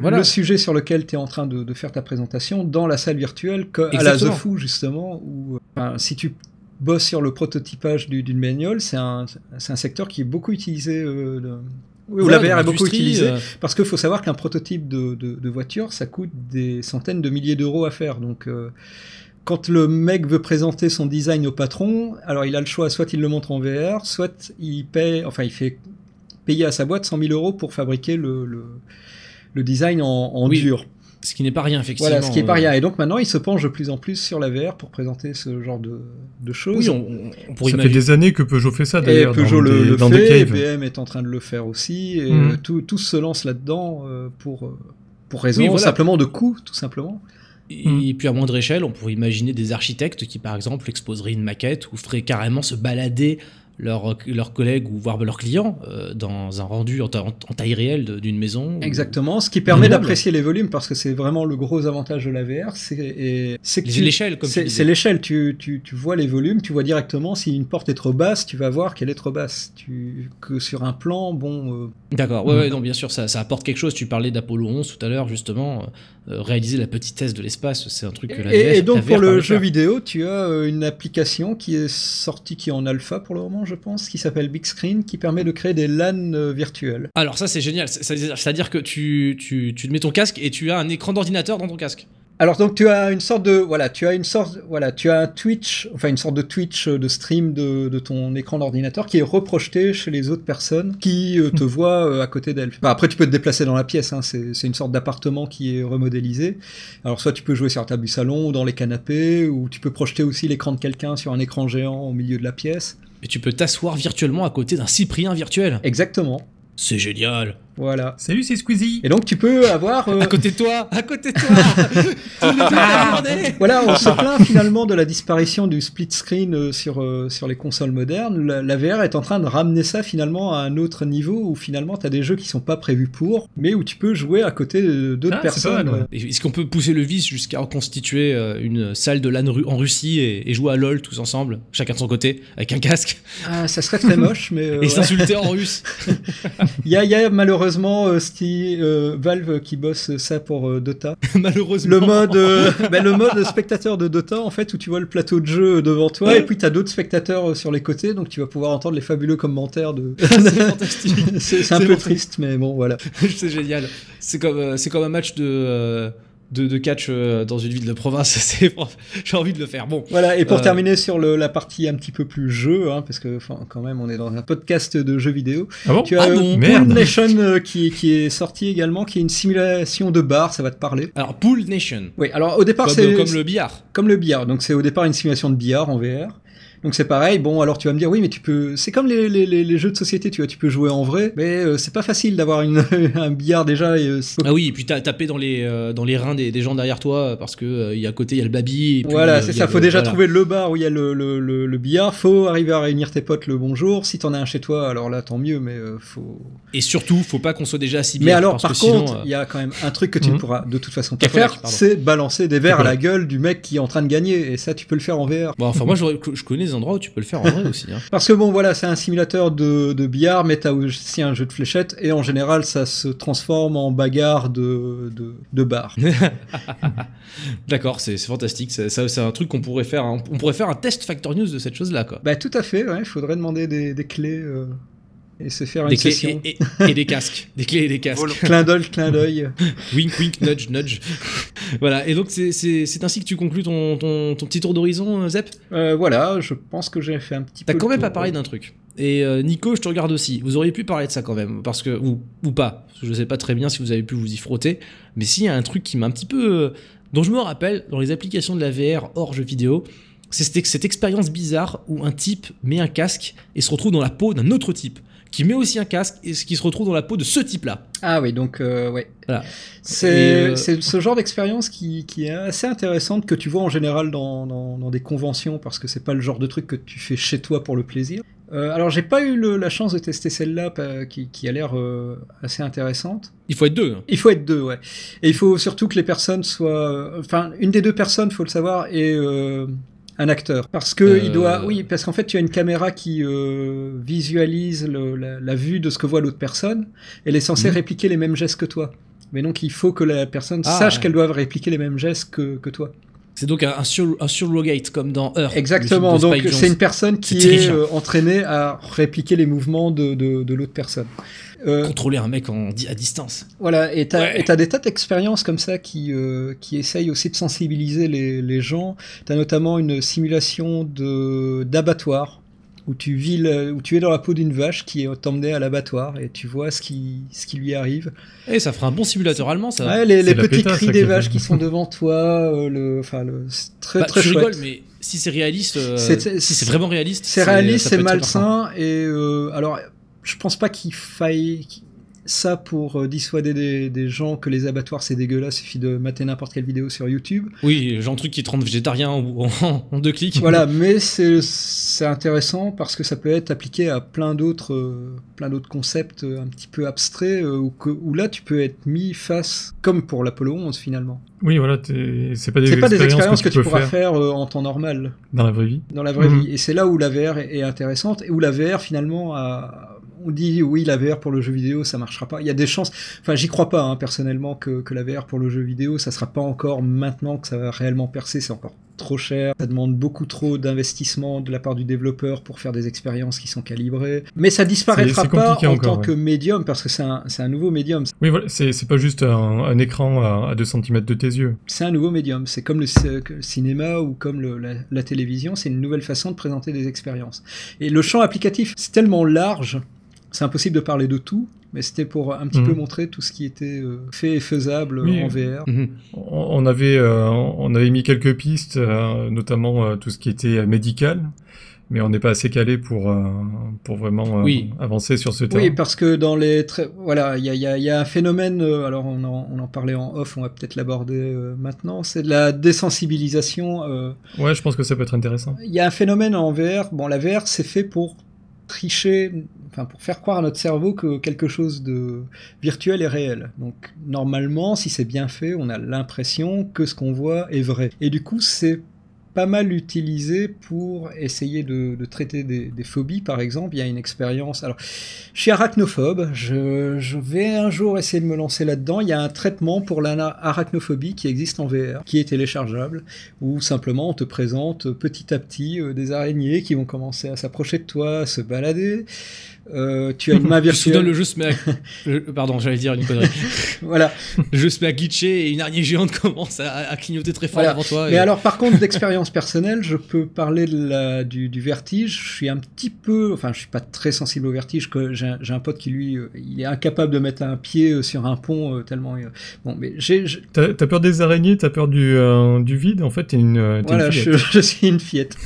Voilà. le sujet sur lequel tu es en train de, de faire ta présentation dans la salle virtuelle, co- à la. The Foo justement, où si tu bosses sur le prototypage du- d'une bagnole, c'est un, c'est un secteur qui est beaucoup utilisé. euh, de- oui, voilà, la VR est beaucoup utilisée. euh, Parce qu'il faut savoir qu'un prototype de, de- de voiture, ça coûte des centaines de milliers d'euros à faire. Donc, euh, quand le mec veut présenter son design au patron, alors il a le choix, soit il le montre en VR, soit il paie, enfin il fait payer à sa boîte 100 000 euros pour fabriquer le, le, le design en, en Oui, dur. Ce qui n'est pas rien, effectivement. Voilà, ce qui est pas euh, rien. Et donc maintenant, il se penche de plus en plus sur la VR pour présenter ce genre de, de choses. Oui, on, on- on pourrait Ça fait des années que Peugeot fait ça Et d'ailleurs. Peugeot dans le, des, le dans des fait. BM est en train de le faire aussi, et Mhm. tout, tous se lancent là-dedans euh, pour, euh, pour raison Oui, voilà. simplement de coût, tout simplement. Et, Mm. et puis à moindre échelle, on pourrait imaginer des architectes qui, par exemple, exposeraient une maquette ou feraient carrément se balader leurs leurs collègues ou voire leurs clients euh, dans un rendu en, ta- en taille réelle d'une maison. Exactement, ce qui permet d'apprécier les volumes, parce que c'est vraiment le gros avantage de la VR, c'est L'échelle, comme tu c'est l'échelle, tu, tu, tu vois les volumes, tu vois directement si une porte est trop basse, tu vas voir qu'elle est trop basse. Tu, que sur un plan, bon, euh, D'accord, ouais, Mm. ouais, non, bien sûr, ça, ça apporte quelque chose. Tu parlais d'Apollo 11 tout à l'heure, justement. euh, réaliser la petitesse de l'espace, c'est un truc que la Et, et la donc VR pour le jeu faire. vidéo, tu as euh, une application qui est sortie, qui est en alpha pour le moment, je pense, qui s'appelle Big Screen, qui permet de créer des LAN euh, virtuels. Alors ça c'est génial, C'est- c'est- c'est-à-dire que tu, tu, tu te mets ton casque et tu as un écran d'ordinateur dans ton casque. Alors donc tu as une sorte de voilà, tu as une sorte voilà, tu as un Twitch, enfin une sorte de Twitch euh, de stream de, de ton écran d'ordinateur qui est reprojeté chez les autres personnes qui euh, te voient euh, à côté d'elles. Enfin, après tu peux te déplacer dans la pièce, hein, c'est c'est une sorte d'appartement qui est remodélisé. Alors soit tu peux jouer sur la table du salon ou dans les canapés, ou tu peux projeter aussi l'écran de quelqu'un sur un écran géant au milieu de la pièce. Et tu peux t'asseoir virtuellement à côté d'un Cyprien virtuel. Exactement. C'est génial. Voilà. Salut, c'est Squeezie. Et donc tu peux avoir euh, À côté de toi, à côté de toi. Demandé. Voilà, on se plaint finalement de la disparition du split screen euh, sur, euh, sur les consoles modernes. La, la VR est en train de ramener ça finalement à un autre niveau où finalement tu as des jeux qui sont pas prévus pour, mais où tu peux jouer à côté de- d'autres Ah, personnes. ouais. Est-ce qu'on peut pousser le vice jusqu'à reconstituer une salle de LAN en Russie et, et jouer à LoL tous ensemble, chacun de son côté, avec un casque, Ah, ça serait très moche, mais euh, et ouais. s'insulter en russe il y, a, il y a malheureusement euh, Steve, euh, Valve qui bosse ça pour euh, Dota. Malheureusement. Le mode, euh, ben, le mode spectateur de Dota, en fait, où tu vois le plateau de jeu devant toi, Ouais. et puis tu as d'autres spectateurs euh, sur les côtés, donc tu vas pouvoir entendre les fabuleux commentaires de. c'est fantastique. c'est un peu triste, mais bon, voilà. c'est génial. C'est comme, euh, c'est comme un match de, euh, de, de catch euh, dans une ville de province. C'est- J'ai envie de le faire. Bon. Voilà, et pour Euh, terminer sur le- la partie un petit peu plus jeu, hein, parce que quand même on est dans un podcast de jeux vidéo, Ah bon tu as Ah euh, bon Pool Merde. Nation euh, qui, qui est sorti également, qui est une simulation de bar, ça va te parler. Alors, Pool Nation. Oui, alors au départ c'est comme le billard. comme le billard, donc c'est au départ une simulation de billard en VR. Donc c'est pareil, bon alors tu vas me dire oui mais tu peux, c'est comme les, les, les, les jeux de société, tu vois, tu peux jouer en vrai, mais euh, c'est pas facile d'avoir une un billard déjà. Et, euh, Ah oui, et puis t'as tapé dans les, euh, dans les reins des, des gens derrière toi parce que y a à côté, il y a le baby. Et puis, Voilà, c'est ça. Faut le- déjà voilà. trouver le bar où il y a le, le, le, billard. Faut arriver à réunir tes potes le bonjour. Si t'en as un chez toi, alors là, tant mieux, mais faut. Et surtout, faut pas qu'on soit déjà assis Mais alors, par contre, il y a quand même un truc que tu ne Mhm. pourras de toute façon pas faire, c'est balancer des verres à la gueule du mec qui est en train de gagner. Et ça, tu peux le faire en VR. Bon, enfin, moi, je connais des endroits où tu peux le faire en vrai aussi. hein. Parce que bon, voilà, c'est un simulateur de, de billard, mais t'as aussi un jeu de fléchettes, et en général, ça se transforme en bagarre de, de, de bar. D'accord, c'est fantastique. C'est un truc qu'on pourrait faire. hein. On pourrait faire un test Factor News de cette chose-là, quoi. bah, tout à fait, ouais. Il faudrait demander des, des clés euh, et se faire Des une session. et, et- et des casques. Des clés et des casques. Clin d'œil, clin d'œil. Wink, wink, nudge, nudge. voilà. Et donc, c'est- ainsi que tu conclus ton, ton, ton petit tour d'horizon, euh, Zep? Euh, voilà, je pense que j'ai fait un petit peu. T'as quand même tour. pas parlé d'un truc. Et euh, Nico, je te regarde aussi. Vous auriez pu parler de ça quand même, parce que ou, ou pas. Je sais pas très bien si vous avez pu vous y frotter. Mais s'il y a un truc qui m'a un petit peu, euh, dont je me rappelle dans les applications de la VR hors jeu vidéo, c'est cette, cette expérience bizarre où un type met un casque et se retrouve dans la peau d'un autre type, qui met aussi un casque et qui se retrouve dans la peau de ce type-là. Ah oui, donc euh, ouais. Voilà. C'est Et, euh, c'est ce genre d'expérience qui, qui est assez intéressante que tu vois en général dans, dans, dans des conventions parce que c'est pas le genre de truc que tu fais chez toi pour le plaisir. Euh, alors j'ai pas eu le- la chance de tester celle-là qui, qui a l'air euh, assez intéressante. Il faut être deux. hein. Il faut être deux, ouais. Et il faut surtout que les personnes soient, enfin une des deux personnes, faut le savoir, est euh, un acteur parce que Euh. il doit, oui, parce qu'en fait tu as une caméra qui euh, visualise le- la, la vue de ce que voit l'autre personne. Elle est censée Mhm. répliquer les mêmes gestes que toi. Mais donc il faut que la personne Ah, sache ouais. qu'elle doit répliquer les mêmes gestes que, que toi. C'est donc un, un, sur, un surrogate comme dans Heure. Exactement. Donc c'est une personne qui est euh, entraînée à répliquer les mouvements de, de, de l'autre personne. Euh, Contrôler un mec en, à distance. Voilà, et t'as Ouais. des tas d'expériences comme ça qui, euh, qui essayent aussi de sensibiliser les, les gens. T'as notamment une simulation d'abattoir où tu vis, le- où tu es dans la peau d'une vache qui est emmenée à l'abattoir et tu vois ce qui, ce qui lui arrive. Et ça fera un bon simulateur allemand, ça. Ouais, les, les petits pétasse, cris ça, des vaches qui sont devant toi, euh, le, enfin, le, c'est très Bah, très tu chouette. rigoles, mais si c'est réaliste, euh, C'est- si c'est vraiment réaliste, C'est réaliste, c'est malsain, et euh, alors je pense pas qu'il faille ça pour euh, dissuader des, des gens que les abattoirs c'est dégueulasse, il suffit de mater n'importe quelle vidéo sur YouTube. Oui, genre un truc qui te rend végétarien en, en- en deux clics. Voilà, mais c'est c'est intéressant parce que ça peut être appliqué à plein d'autres euh, plein d'autres concepts euh, un petit peu abstraits euh, où, que- où là tu peux être mis face, comme pour l'Apollo 11 finalement. Oui, voilà, c'est pas des C'est pas des expériences que, tu, pourras faire, faire, euh, en temps normal. dans la vraie vie. dans la vraie Mhm. vie. Et c'est là où la VR est, est intéressante et où la VR finalement a- on dit oui la VR pour le jeu vidéo ça marchera pas. Il y a des chances. Enfin j'y crois pas hein, personnellement que, que la VR pour le jeu vidéo ça sera pas encore maintenant que ça va réellement percer. C'est encore trop cher. Ça demande beaucoup trop d'investissement de la part du développeur pour faire des expériences qui sont calibrées. Mais ça disparaîtra pas en encore, tant ouais. que médium parce que c'est un, nouveau médium. Oui, voilà, c'est pas juste un, un écran à, à 2 cm de tes yeux. C'est un nouveau médium. C'est comme le, cinéma ou comme le- la, la télévision. C'est une nouvelle façon de présenter des expériences. Et le champ applicatif, c'est tellement large, c'est impossible de parler de tout. Mais c'était pour un petit Mhm. peu montrer tout ce qui était euh, fait et faisable Oui. en VR. Mhm. On, avait, euh, on avait mis quelques pistes, euh, notamment euh, tout ce qui était médical, mais on n'est pas assez calé pour, pour vraiment Oui. avancer sur ce terrain. Oui, parce que dans les voilà, il y y y a un phénomène. alors on en, on en parlait en off, on va peut-être l'aborder maintenant. C'est de la désensibilisation. Ouais, je pense que ça peut être intéressant. Il y a un phénomène en VR. Bon, la VR, c'est fait pour tricher, pour faire croire à notre cerveau que quelque chose de virtuel est réel. Donc normalement, si c'est bien fait, on a l'impression que ce qu'on voit est vrai. Et du coup, c'est pas mal utilisé pour essayer de, traiter des, des phobies, par exemple. Il y a une expérience. Alors, je suis arachnophobe. Je, je vais un jour essayer de me lancer là-dedans. Il y a un traitement pour l'arachnophobie qui existe en VR, qui est téléchargeable, où simplement on te présente petit à petit euh, des araignées qui vont commencer à s'approcher de toi, à se balader. Euh, tu as une main virtuelle. le jeu se met à... le- Pardon, j'allais dire une connerie. Voilà. le jeu se met à glitcher et une araignée géante commence à, à clignoter très fort Voilà. devant toi. Mais et- alors, par contre, d'expérience personnelle, je peux parler de la, du, du vertige. Je suis un petit peu, enfin, je suis pas très sensible au vertige. Que j'ai un, pote qui lui, euh, il est incapable de mettre un pied euh, sur un pont euh, tellement. bon, mais j'ai, je- T'as peur des araignées, t'as peur du, euh, du vide, en fait, t'es une, t'es voilà, une je, je suis une fillette.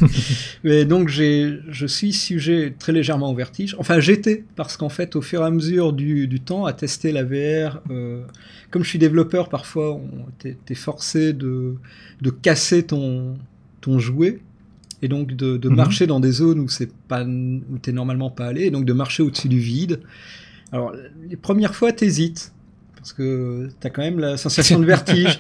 mais donc, j'ai, je suis sujet très légèrement au vertige. Enfin, j'étais parce qu'en fait, au fur et à mesure du, du temps, à tester la VR, euh, comme je suis développeur, parfois, on- t'es, t'es forcé de, de casser ton, ton jouet et donc de, de Mhm. marcher dans des zones où c'est pas où t'es normalement pas allé et donc de marcher au-dessus du vide. Alors les premières fois t'hésites parce que t'as quand même la sensation de vertige.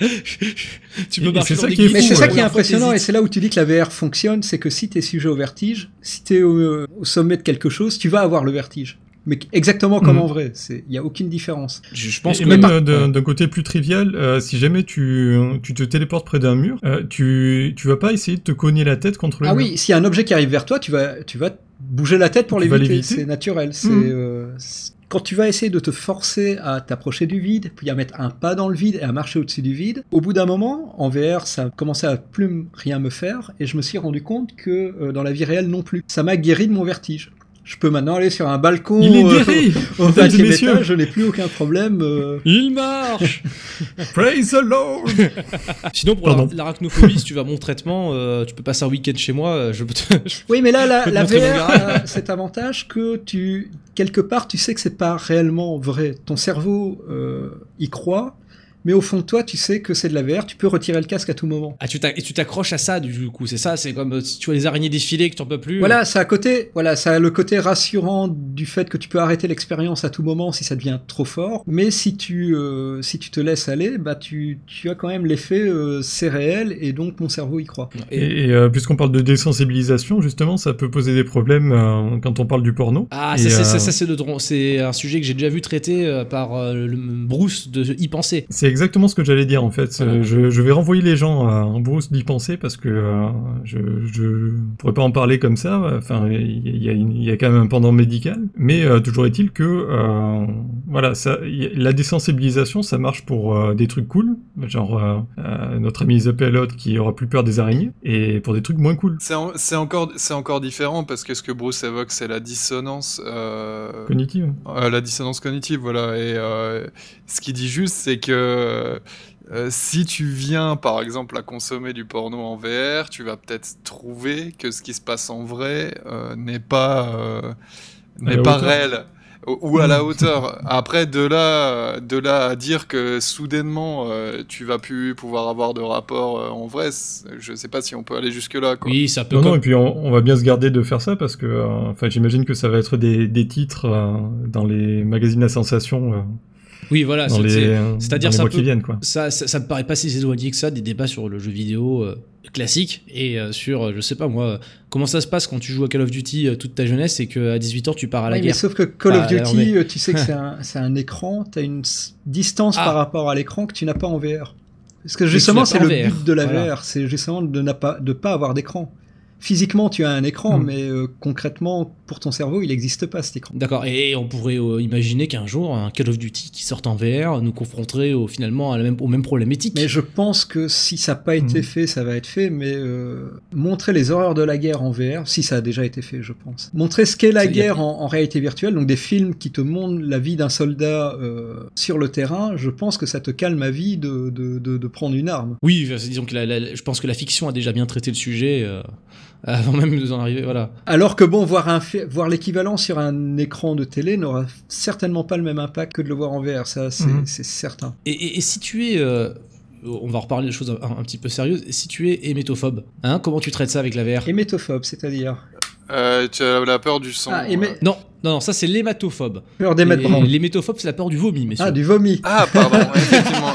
tu peux marcher dans des qui Mais c'est ça qui est impressionnant et c'est là où tu dis que la VR fonctionne, c'est que si t'es sujet au vertige, si t'es au, au sommet de quelque chose, tu vas avoir le vertige. Mais exactement comme Mhm. en vrai, il n'y a aucune différence. Je, je pense et que même par- euh, d'un côté plus trivial, euh, si jamais tu, tu te téléportes près d'un mur, euh, tu, tu vas pas essayer de te cogner la tête contre le Ah mur. oui, s'il y a un objet qui arrive vers toi, tu vas, tu vas bouger la tête pour l'éviter. C'est naturel. Euh, c'est- quand tu vas essayer de te forcer à t'approcher du vide, puis à mettre un pas dans le vide et à marcher au-dessus du vide, au bout d'un moment, en VR, ça commençait à plus rien me faire, et je me suis rendu compte que euh, dans la vie réelle non plus. Ça m'a guéri de mon vertige. Je peux maintenant aller sur un balcon Il est euh, guéri au mesdames et 20 messieurs. étage, je n'ai plus aucun problème. euh. Il marche Praise the Lord Sinon, pour l'arachnophobie, si tu vas à mon traitement, euh, tu peux passer un week-end chez moi. euh, Je peux te... Oui, mais là, la, la VR a cet avantage que tu, quelque part, tu sais que c'est pas réellement vrai. Ton cerveau euh, y croit, mais au fond de toi, tu sais que c'est de la VR. Tu peux retirer le casque à tout moment. Ah, tu et tu t'accroches à ça, du coup, c'est ça, c'est comme euh, si tu vois les araignées défiler que tu peux plus. Voilà, ça a côté, voilà, ça a le côté rassurant du fait que tu peux arrêter l'expérience à tout moment si ça devient trop fort. Mais si tu, euh, si tu te laisses aller, bah tu, tu as quand même l'effet euh, c'est réel et donc mon cerveau y croit. Et- Et, euh, puisqu'on parle de désensibilisation, justement, ça peut poser des problèmes euh, quand on parle du porno. Ah, ça, c'est- euh, ça, ça, c'est un sujet que j'ai déjà vu traité euh, par euh, le Bruce de Y penser. C'est exactement ce que j'allais dire en fait. Voilà. Euh, Je, je vais renvoyer les gens à un Bruce d'y penser parce que euh, je, je pourrais pas en parler comme ça. Enfin, il y, a y quand même un pendant médical. Mais euh, toujours est-il que euh, voilà, ça, y a- la désensibilisation, ça marche pour euh, des trucs cool. genre euh, euh, notre ami The Pelot qui aura plus peur des araignées, et pour des trucs moins cool. C'est en- c'est encore, c'est encore différent parce que ce que Bruce évoque, c'est la dissonance. euh, Cognitive. Euh, la dissonance cognitive, voilà. Et euh, ce qu'il dit juste, c'est que euh, si tu viens, par exemple, à consommer du porno en VR, tu vas peut-être trouver que ce qui se passe en vrai euh, n'est pas, euh, n'est pas hauteur. réel. Ou ou à la hauteur. Après, de là, de là à dire que soudainement euh, tu vas plus pouvoir avoir de rapport euh, en vrai, je sais pas si on peut aller jusque là. Quoi. Oui, ça peut. Non, et puis on, on va bien se garder de faire ça parce que, euh, enfin, j'imagine que ça va être des, des titres euh, dans les magazines à sensation euh, Oui, voilà. c'est-à-dire ça ça, ça, ça me paraît pas si éloigné que ça des débats sur le jeu vidéo euh, classique et euh, sur, euh, je sais pas moi, comment ça se passe quand tu joues à Call of Duty euh, toute ta jeunesse et qu'à 18h tu pars à la Oui, mais guerre? sauf que Call Ah, of alors, Duty, mais- tu sais que c'est un, écran, tu as une distance Ah. par rapport à l'écran que tu n'as pas en VR. Parce que justement, c'est le but de la voilà. VR, c'est justement de ne pas, de pas avoir d'écran. Physiquement, tu as un écran, Mm. mais euh, concrètement, pour ton cerveau, il n'existe pas cet écran. D'accord, et on pourrait euh, imaginer qu'un jour, un Call of Duty qui sorte en VR nous confronterait au, finalement à la même, aux mêmes problématiques. Mais je pense que si ça n'a pas été Mhm. fait, ça va être fait, mais euh, montrer les horreurs de la guerre en VR, si ça a déjà été fait, je pense. Montrer ce qu'est la a- guerre en, en réalité virtuelle, donc des films qui te montrent la vie d'un soldat sur le terrain, je pense que ça te calme à vie de, de, de, de prendre une arme. Oui, disons que la- la- je pense que la fiction a déjà bien traité le sujet avant même d'en arriver. Voilà. Alors que bon, voir, un fi- voir l'équivalent sur un écran de télé n'aura certainement pas le même impact que de le voir en VR, ça c'est Mhm. certain. Et, et- et si tu es. euh, on va reparler de choses un, un petit peu sérieuses. Si tu es hémétophobe, hein, comment tu traites ça avec la VR Hémétophobe, c'est-à-dire? Euh, tu as la peur du sang. Ah. Non, non, non, ça c'est l'hématophobe. peur branle. L'hémétophobe, c'est la peur du vomi, messieurs. Ah, du vomi. Ah, pardon, effectivement.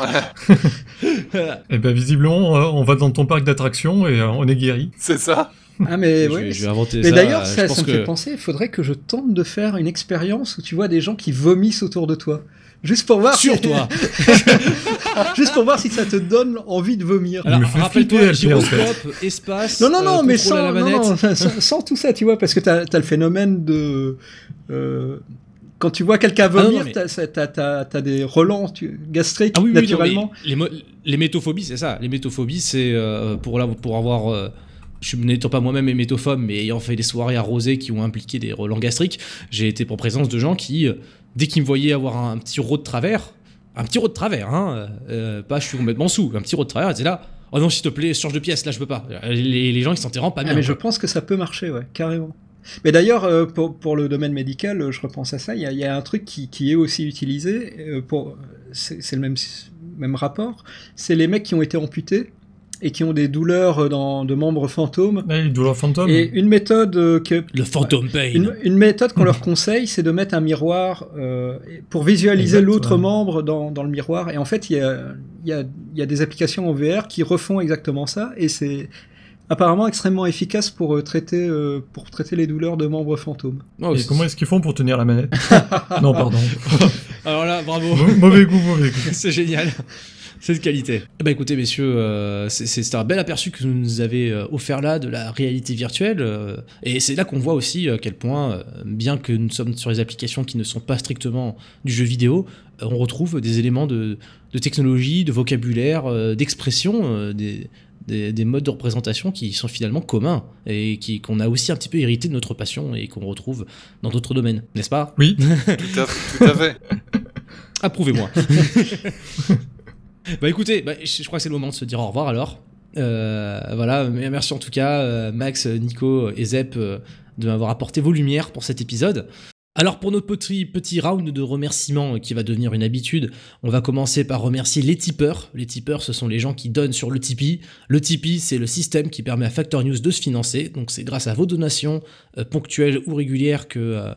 Et ben visiblement, euh, on va dans ton parc d'attractions et on est guéri. c'est ça? Ah, mais je, ouais, vais, je vais inventer Mais ça. d'ailleurs, euh, ça, me que- fait penser, il faudrait que je tente de faire une expérience où tu vois des gens qui vomissent autour de toi. Juste pour voir Sur si... toi Juste pour voir si ça te donne envie de vomir. Alors, rappelle-toi, gyroscope, espace. Non, non, non, euh, mais sans, non, non, sans, sans tout ça, tu vois, parce que t'as as le phénomène de... euh, quand tu vois quelqu'un Ah, vomir, mais- t'as des relents tu- gastriques, Ah oui, oui, naturellement. les, les métophobies, c'est ça. Les métophobies, c'est euh, pour, là, pour avoir. Je n'étant pas moi-même hémétophobe, mais ayant fait des soirées arrosées qui ont impliqué des relents gastriques, j'ai été en présence de gens qui, euh, dès qu'ils me voyaient avoir un, petit rot de travers, un petit rot de travers, hein, euh, pas je suis complètement sous, un petit rot de travers, ils étaient là. Oh non, s'il te plaît, change de pièce, là je peux pas. Les, les gens ils s'en pas Ah, bien. mais je pense que ça peut marcher, ouais, carrément. Mais d'ailleurs, euh, pour, pour le domaine médical, je repense à ça, il y a, il y a un truc qui, qui est aussi utilisé, pour, c'est le même, même rapport, c'est les mecs qui ont été amputés et qui ont des douleurs dans, de membres fantômes. Les douleurs fantômes. Et une méthode euh, que Le phantom pain. une, une méthode qu'on leur conseille, c'est de mettre un miroir euh, pour visualiser l'autre ouais. membre dans, dans le miroir. Et en fait, il y a, il y, a, il y a des applications en VR qui refont exactement ça. Et c'est apparemment extrêmement efficace pour, euh, traiter, euh, pour traiter les douleurs de membres fantômes. Oh, Et comment est-ce qu'ils font pour tenir la manette? Non, pardon. Alors là, bravo. Mau- mauvais goût, mauvais goût. c'est génial. C'est de qualité. Eh ben écoutez, messieurs, euh, c'est- un bel aperçu que vous nous avez euh, offert là de la réalité virtuelle. euh, et c'est là qu'on voit aussi à quel point, euh, bien que nous sommes sur les applications qui ne sont pas strictement du jeu vidéo, euh, on retrouve des éléments de, de technologie, de vocabulaire, euh, d'expression, euh, des, des, des modes de représentation qui sont finalement communs et qui qu'on a aussi un petit peu hérité de notre passion et qu'on retrouve dans d'autres domaines, n'est-ce pas? Oui, Tout à, tout à fait. Approuvez-moi. bah écoutez, bah, je crois que c'est le moment de se dire au revoir alors. Euh, voilà, merci en tout cas, euh, Max, Nico et Zep, euh, de m'avoir apporté vos lumières pour cet épisode. Alors pour notre petit, petit round de remerciements euh, qui va devenir une habitude, on va commencer par remercier les tipeurs. Les tipeurs, ce sont les gens qui donnent sur le Tipeee. Le Tipeee, c'est le système qui permet à Factor News de se financer. Donc c'est grâce à vos donations ponctuelles ou régulières que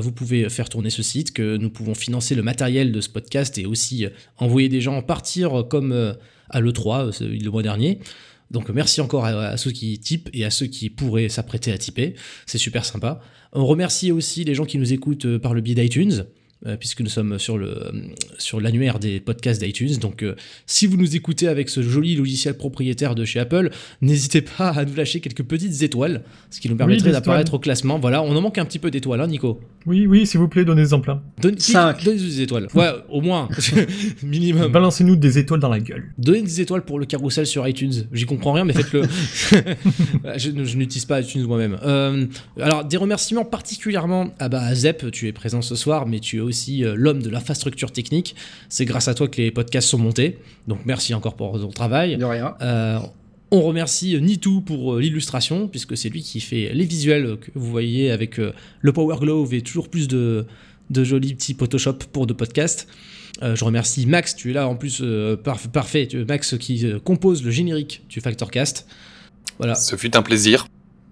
vous pouvez faire tourner ce site, que nous pouvons financer le matériel de ce podcast et aussi euh, envoyer des gens partir euh, comme euh, à l'E3 euh, ce- le mois dernier. Donc merci encore à, ceux qui typent et à ceux qui pourraient s'apprêter à typer. C'est super sympa. On remercie aussi les gens qui nous écoutent euh, par le biais d'iTunes. Euh, puisque nous sommes sur le sur l'annuaire des podcasts d'iTunes. Donc, euh, si vous nous écoutez avec ce joli logiciel propriétaire de chez Apple, n'hésitez pas à nous lâcher quelques petites étoiles, ce qui nous permettrait d'apparaître étoiles. au classement. Voilà, on en manque un petit peu d'étoiles, hein, Nico. Oui, oui, s'il vous plaît, donnez-en plein. Donne, Cinq. Donnez des étoiles. Ouais, au moins, minimum. Balancez-nous des étoiles dans la gueule. Donnez des étoiles pour le carrousel sur iTunes. J'y comprends rien, mais faites-le. je n'utilise pas iTunes moi-même. Euh, alors, des remerciements particulièrement à, bah, à Zep, tu es présent ce soir, mais tu es aussi euh, l'homme de l'infrastructure technique. C'est grâce à toi que les podcasts sont montés. Donc, merci encore pour ton travail. De rien. Euh, on remercie Nitou pour euh, l'illustration, puisque c'est lui qui fait les visuels que vous voyez avec euh, le Power Glove et toujours plus de, de jolis petits Photoshop pour de podcasts. Euh, je remercie Max, tu es là en plus, euh, parf- parfait, Max qui euh, compose le générique du Factorcast. Voilà, Ce fut un plaisir.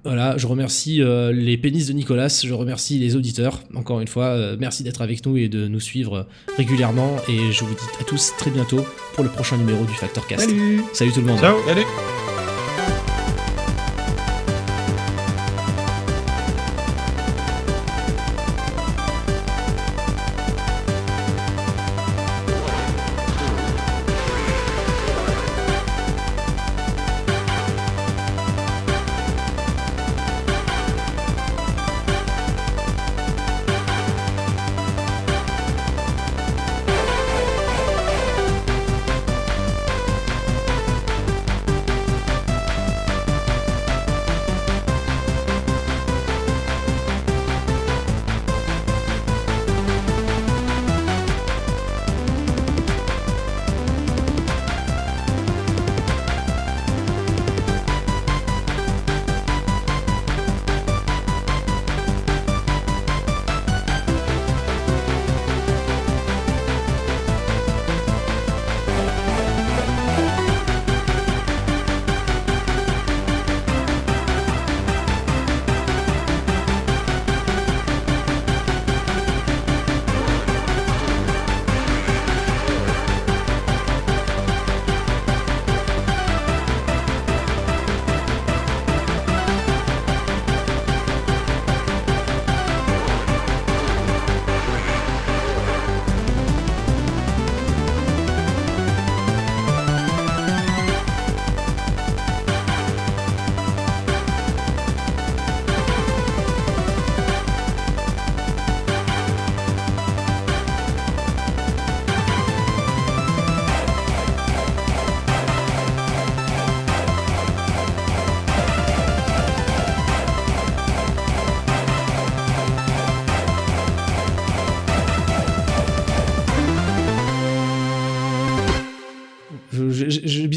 Voilà, je remercie euh, les pénis de Nicolas, je remercie les auditeurs. Encore une fois, euh, merci d'être avec nous et de nous suivre euh, régulièrement. Et je vous dis à tous très bientôt pour le prochain numéro du Factorcast. Salut Salut tout le monde. Ciao Allez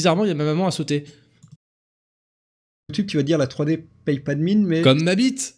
bizarrement, il y a ma maman à sauter. YouTube, tu vas dire la 3D paye pas de mine, mais Comme ma bite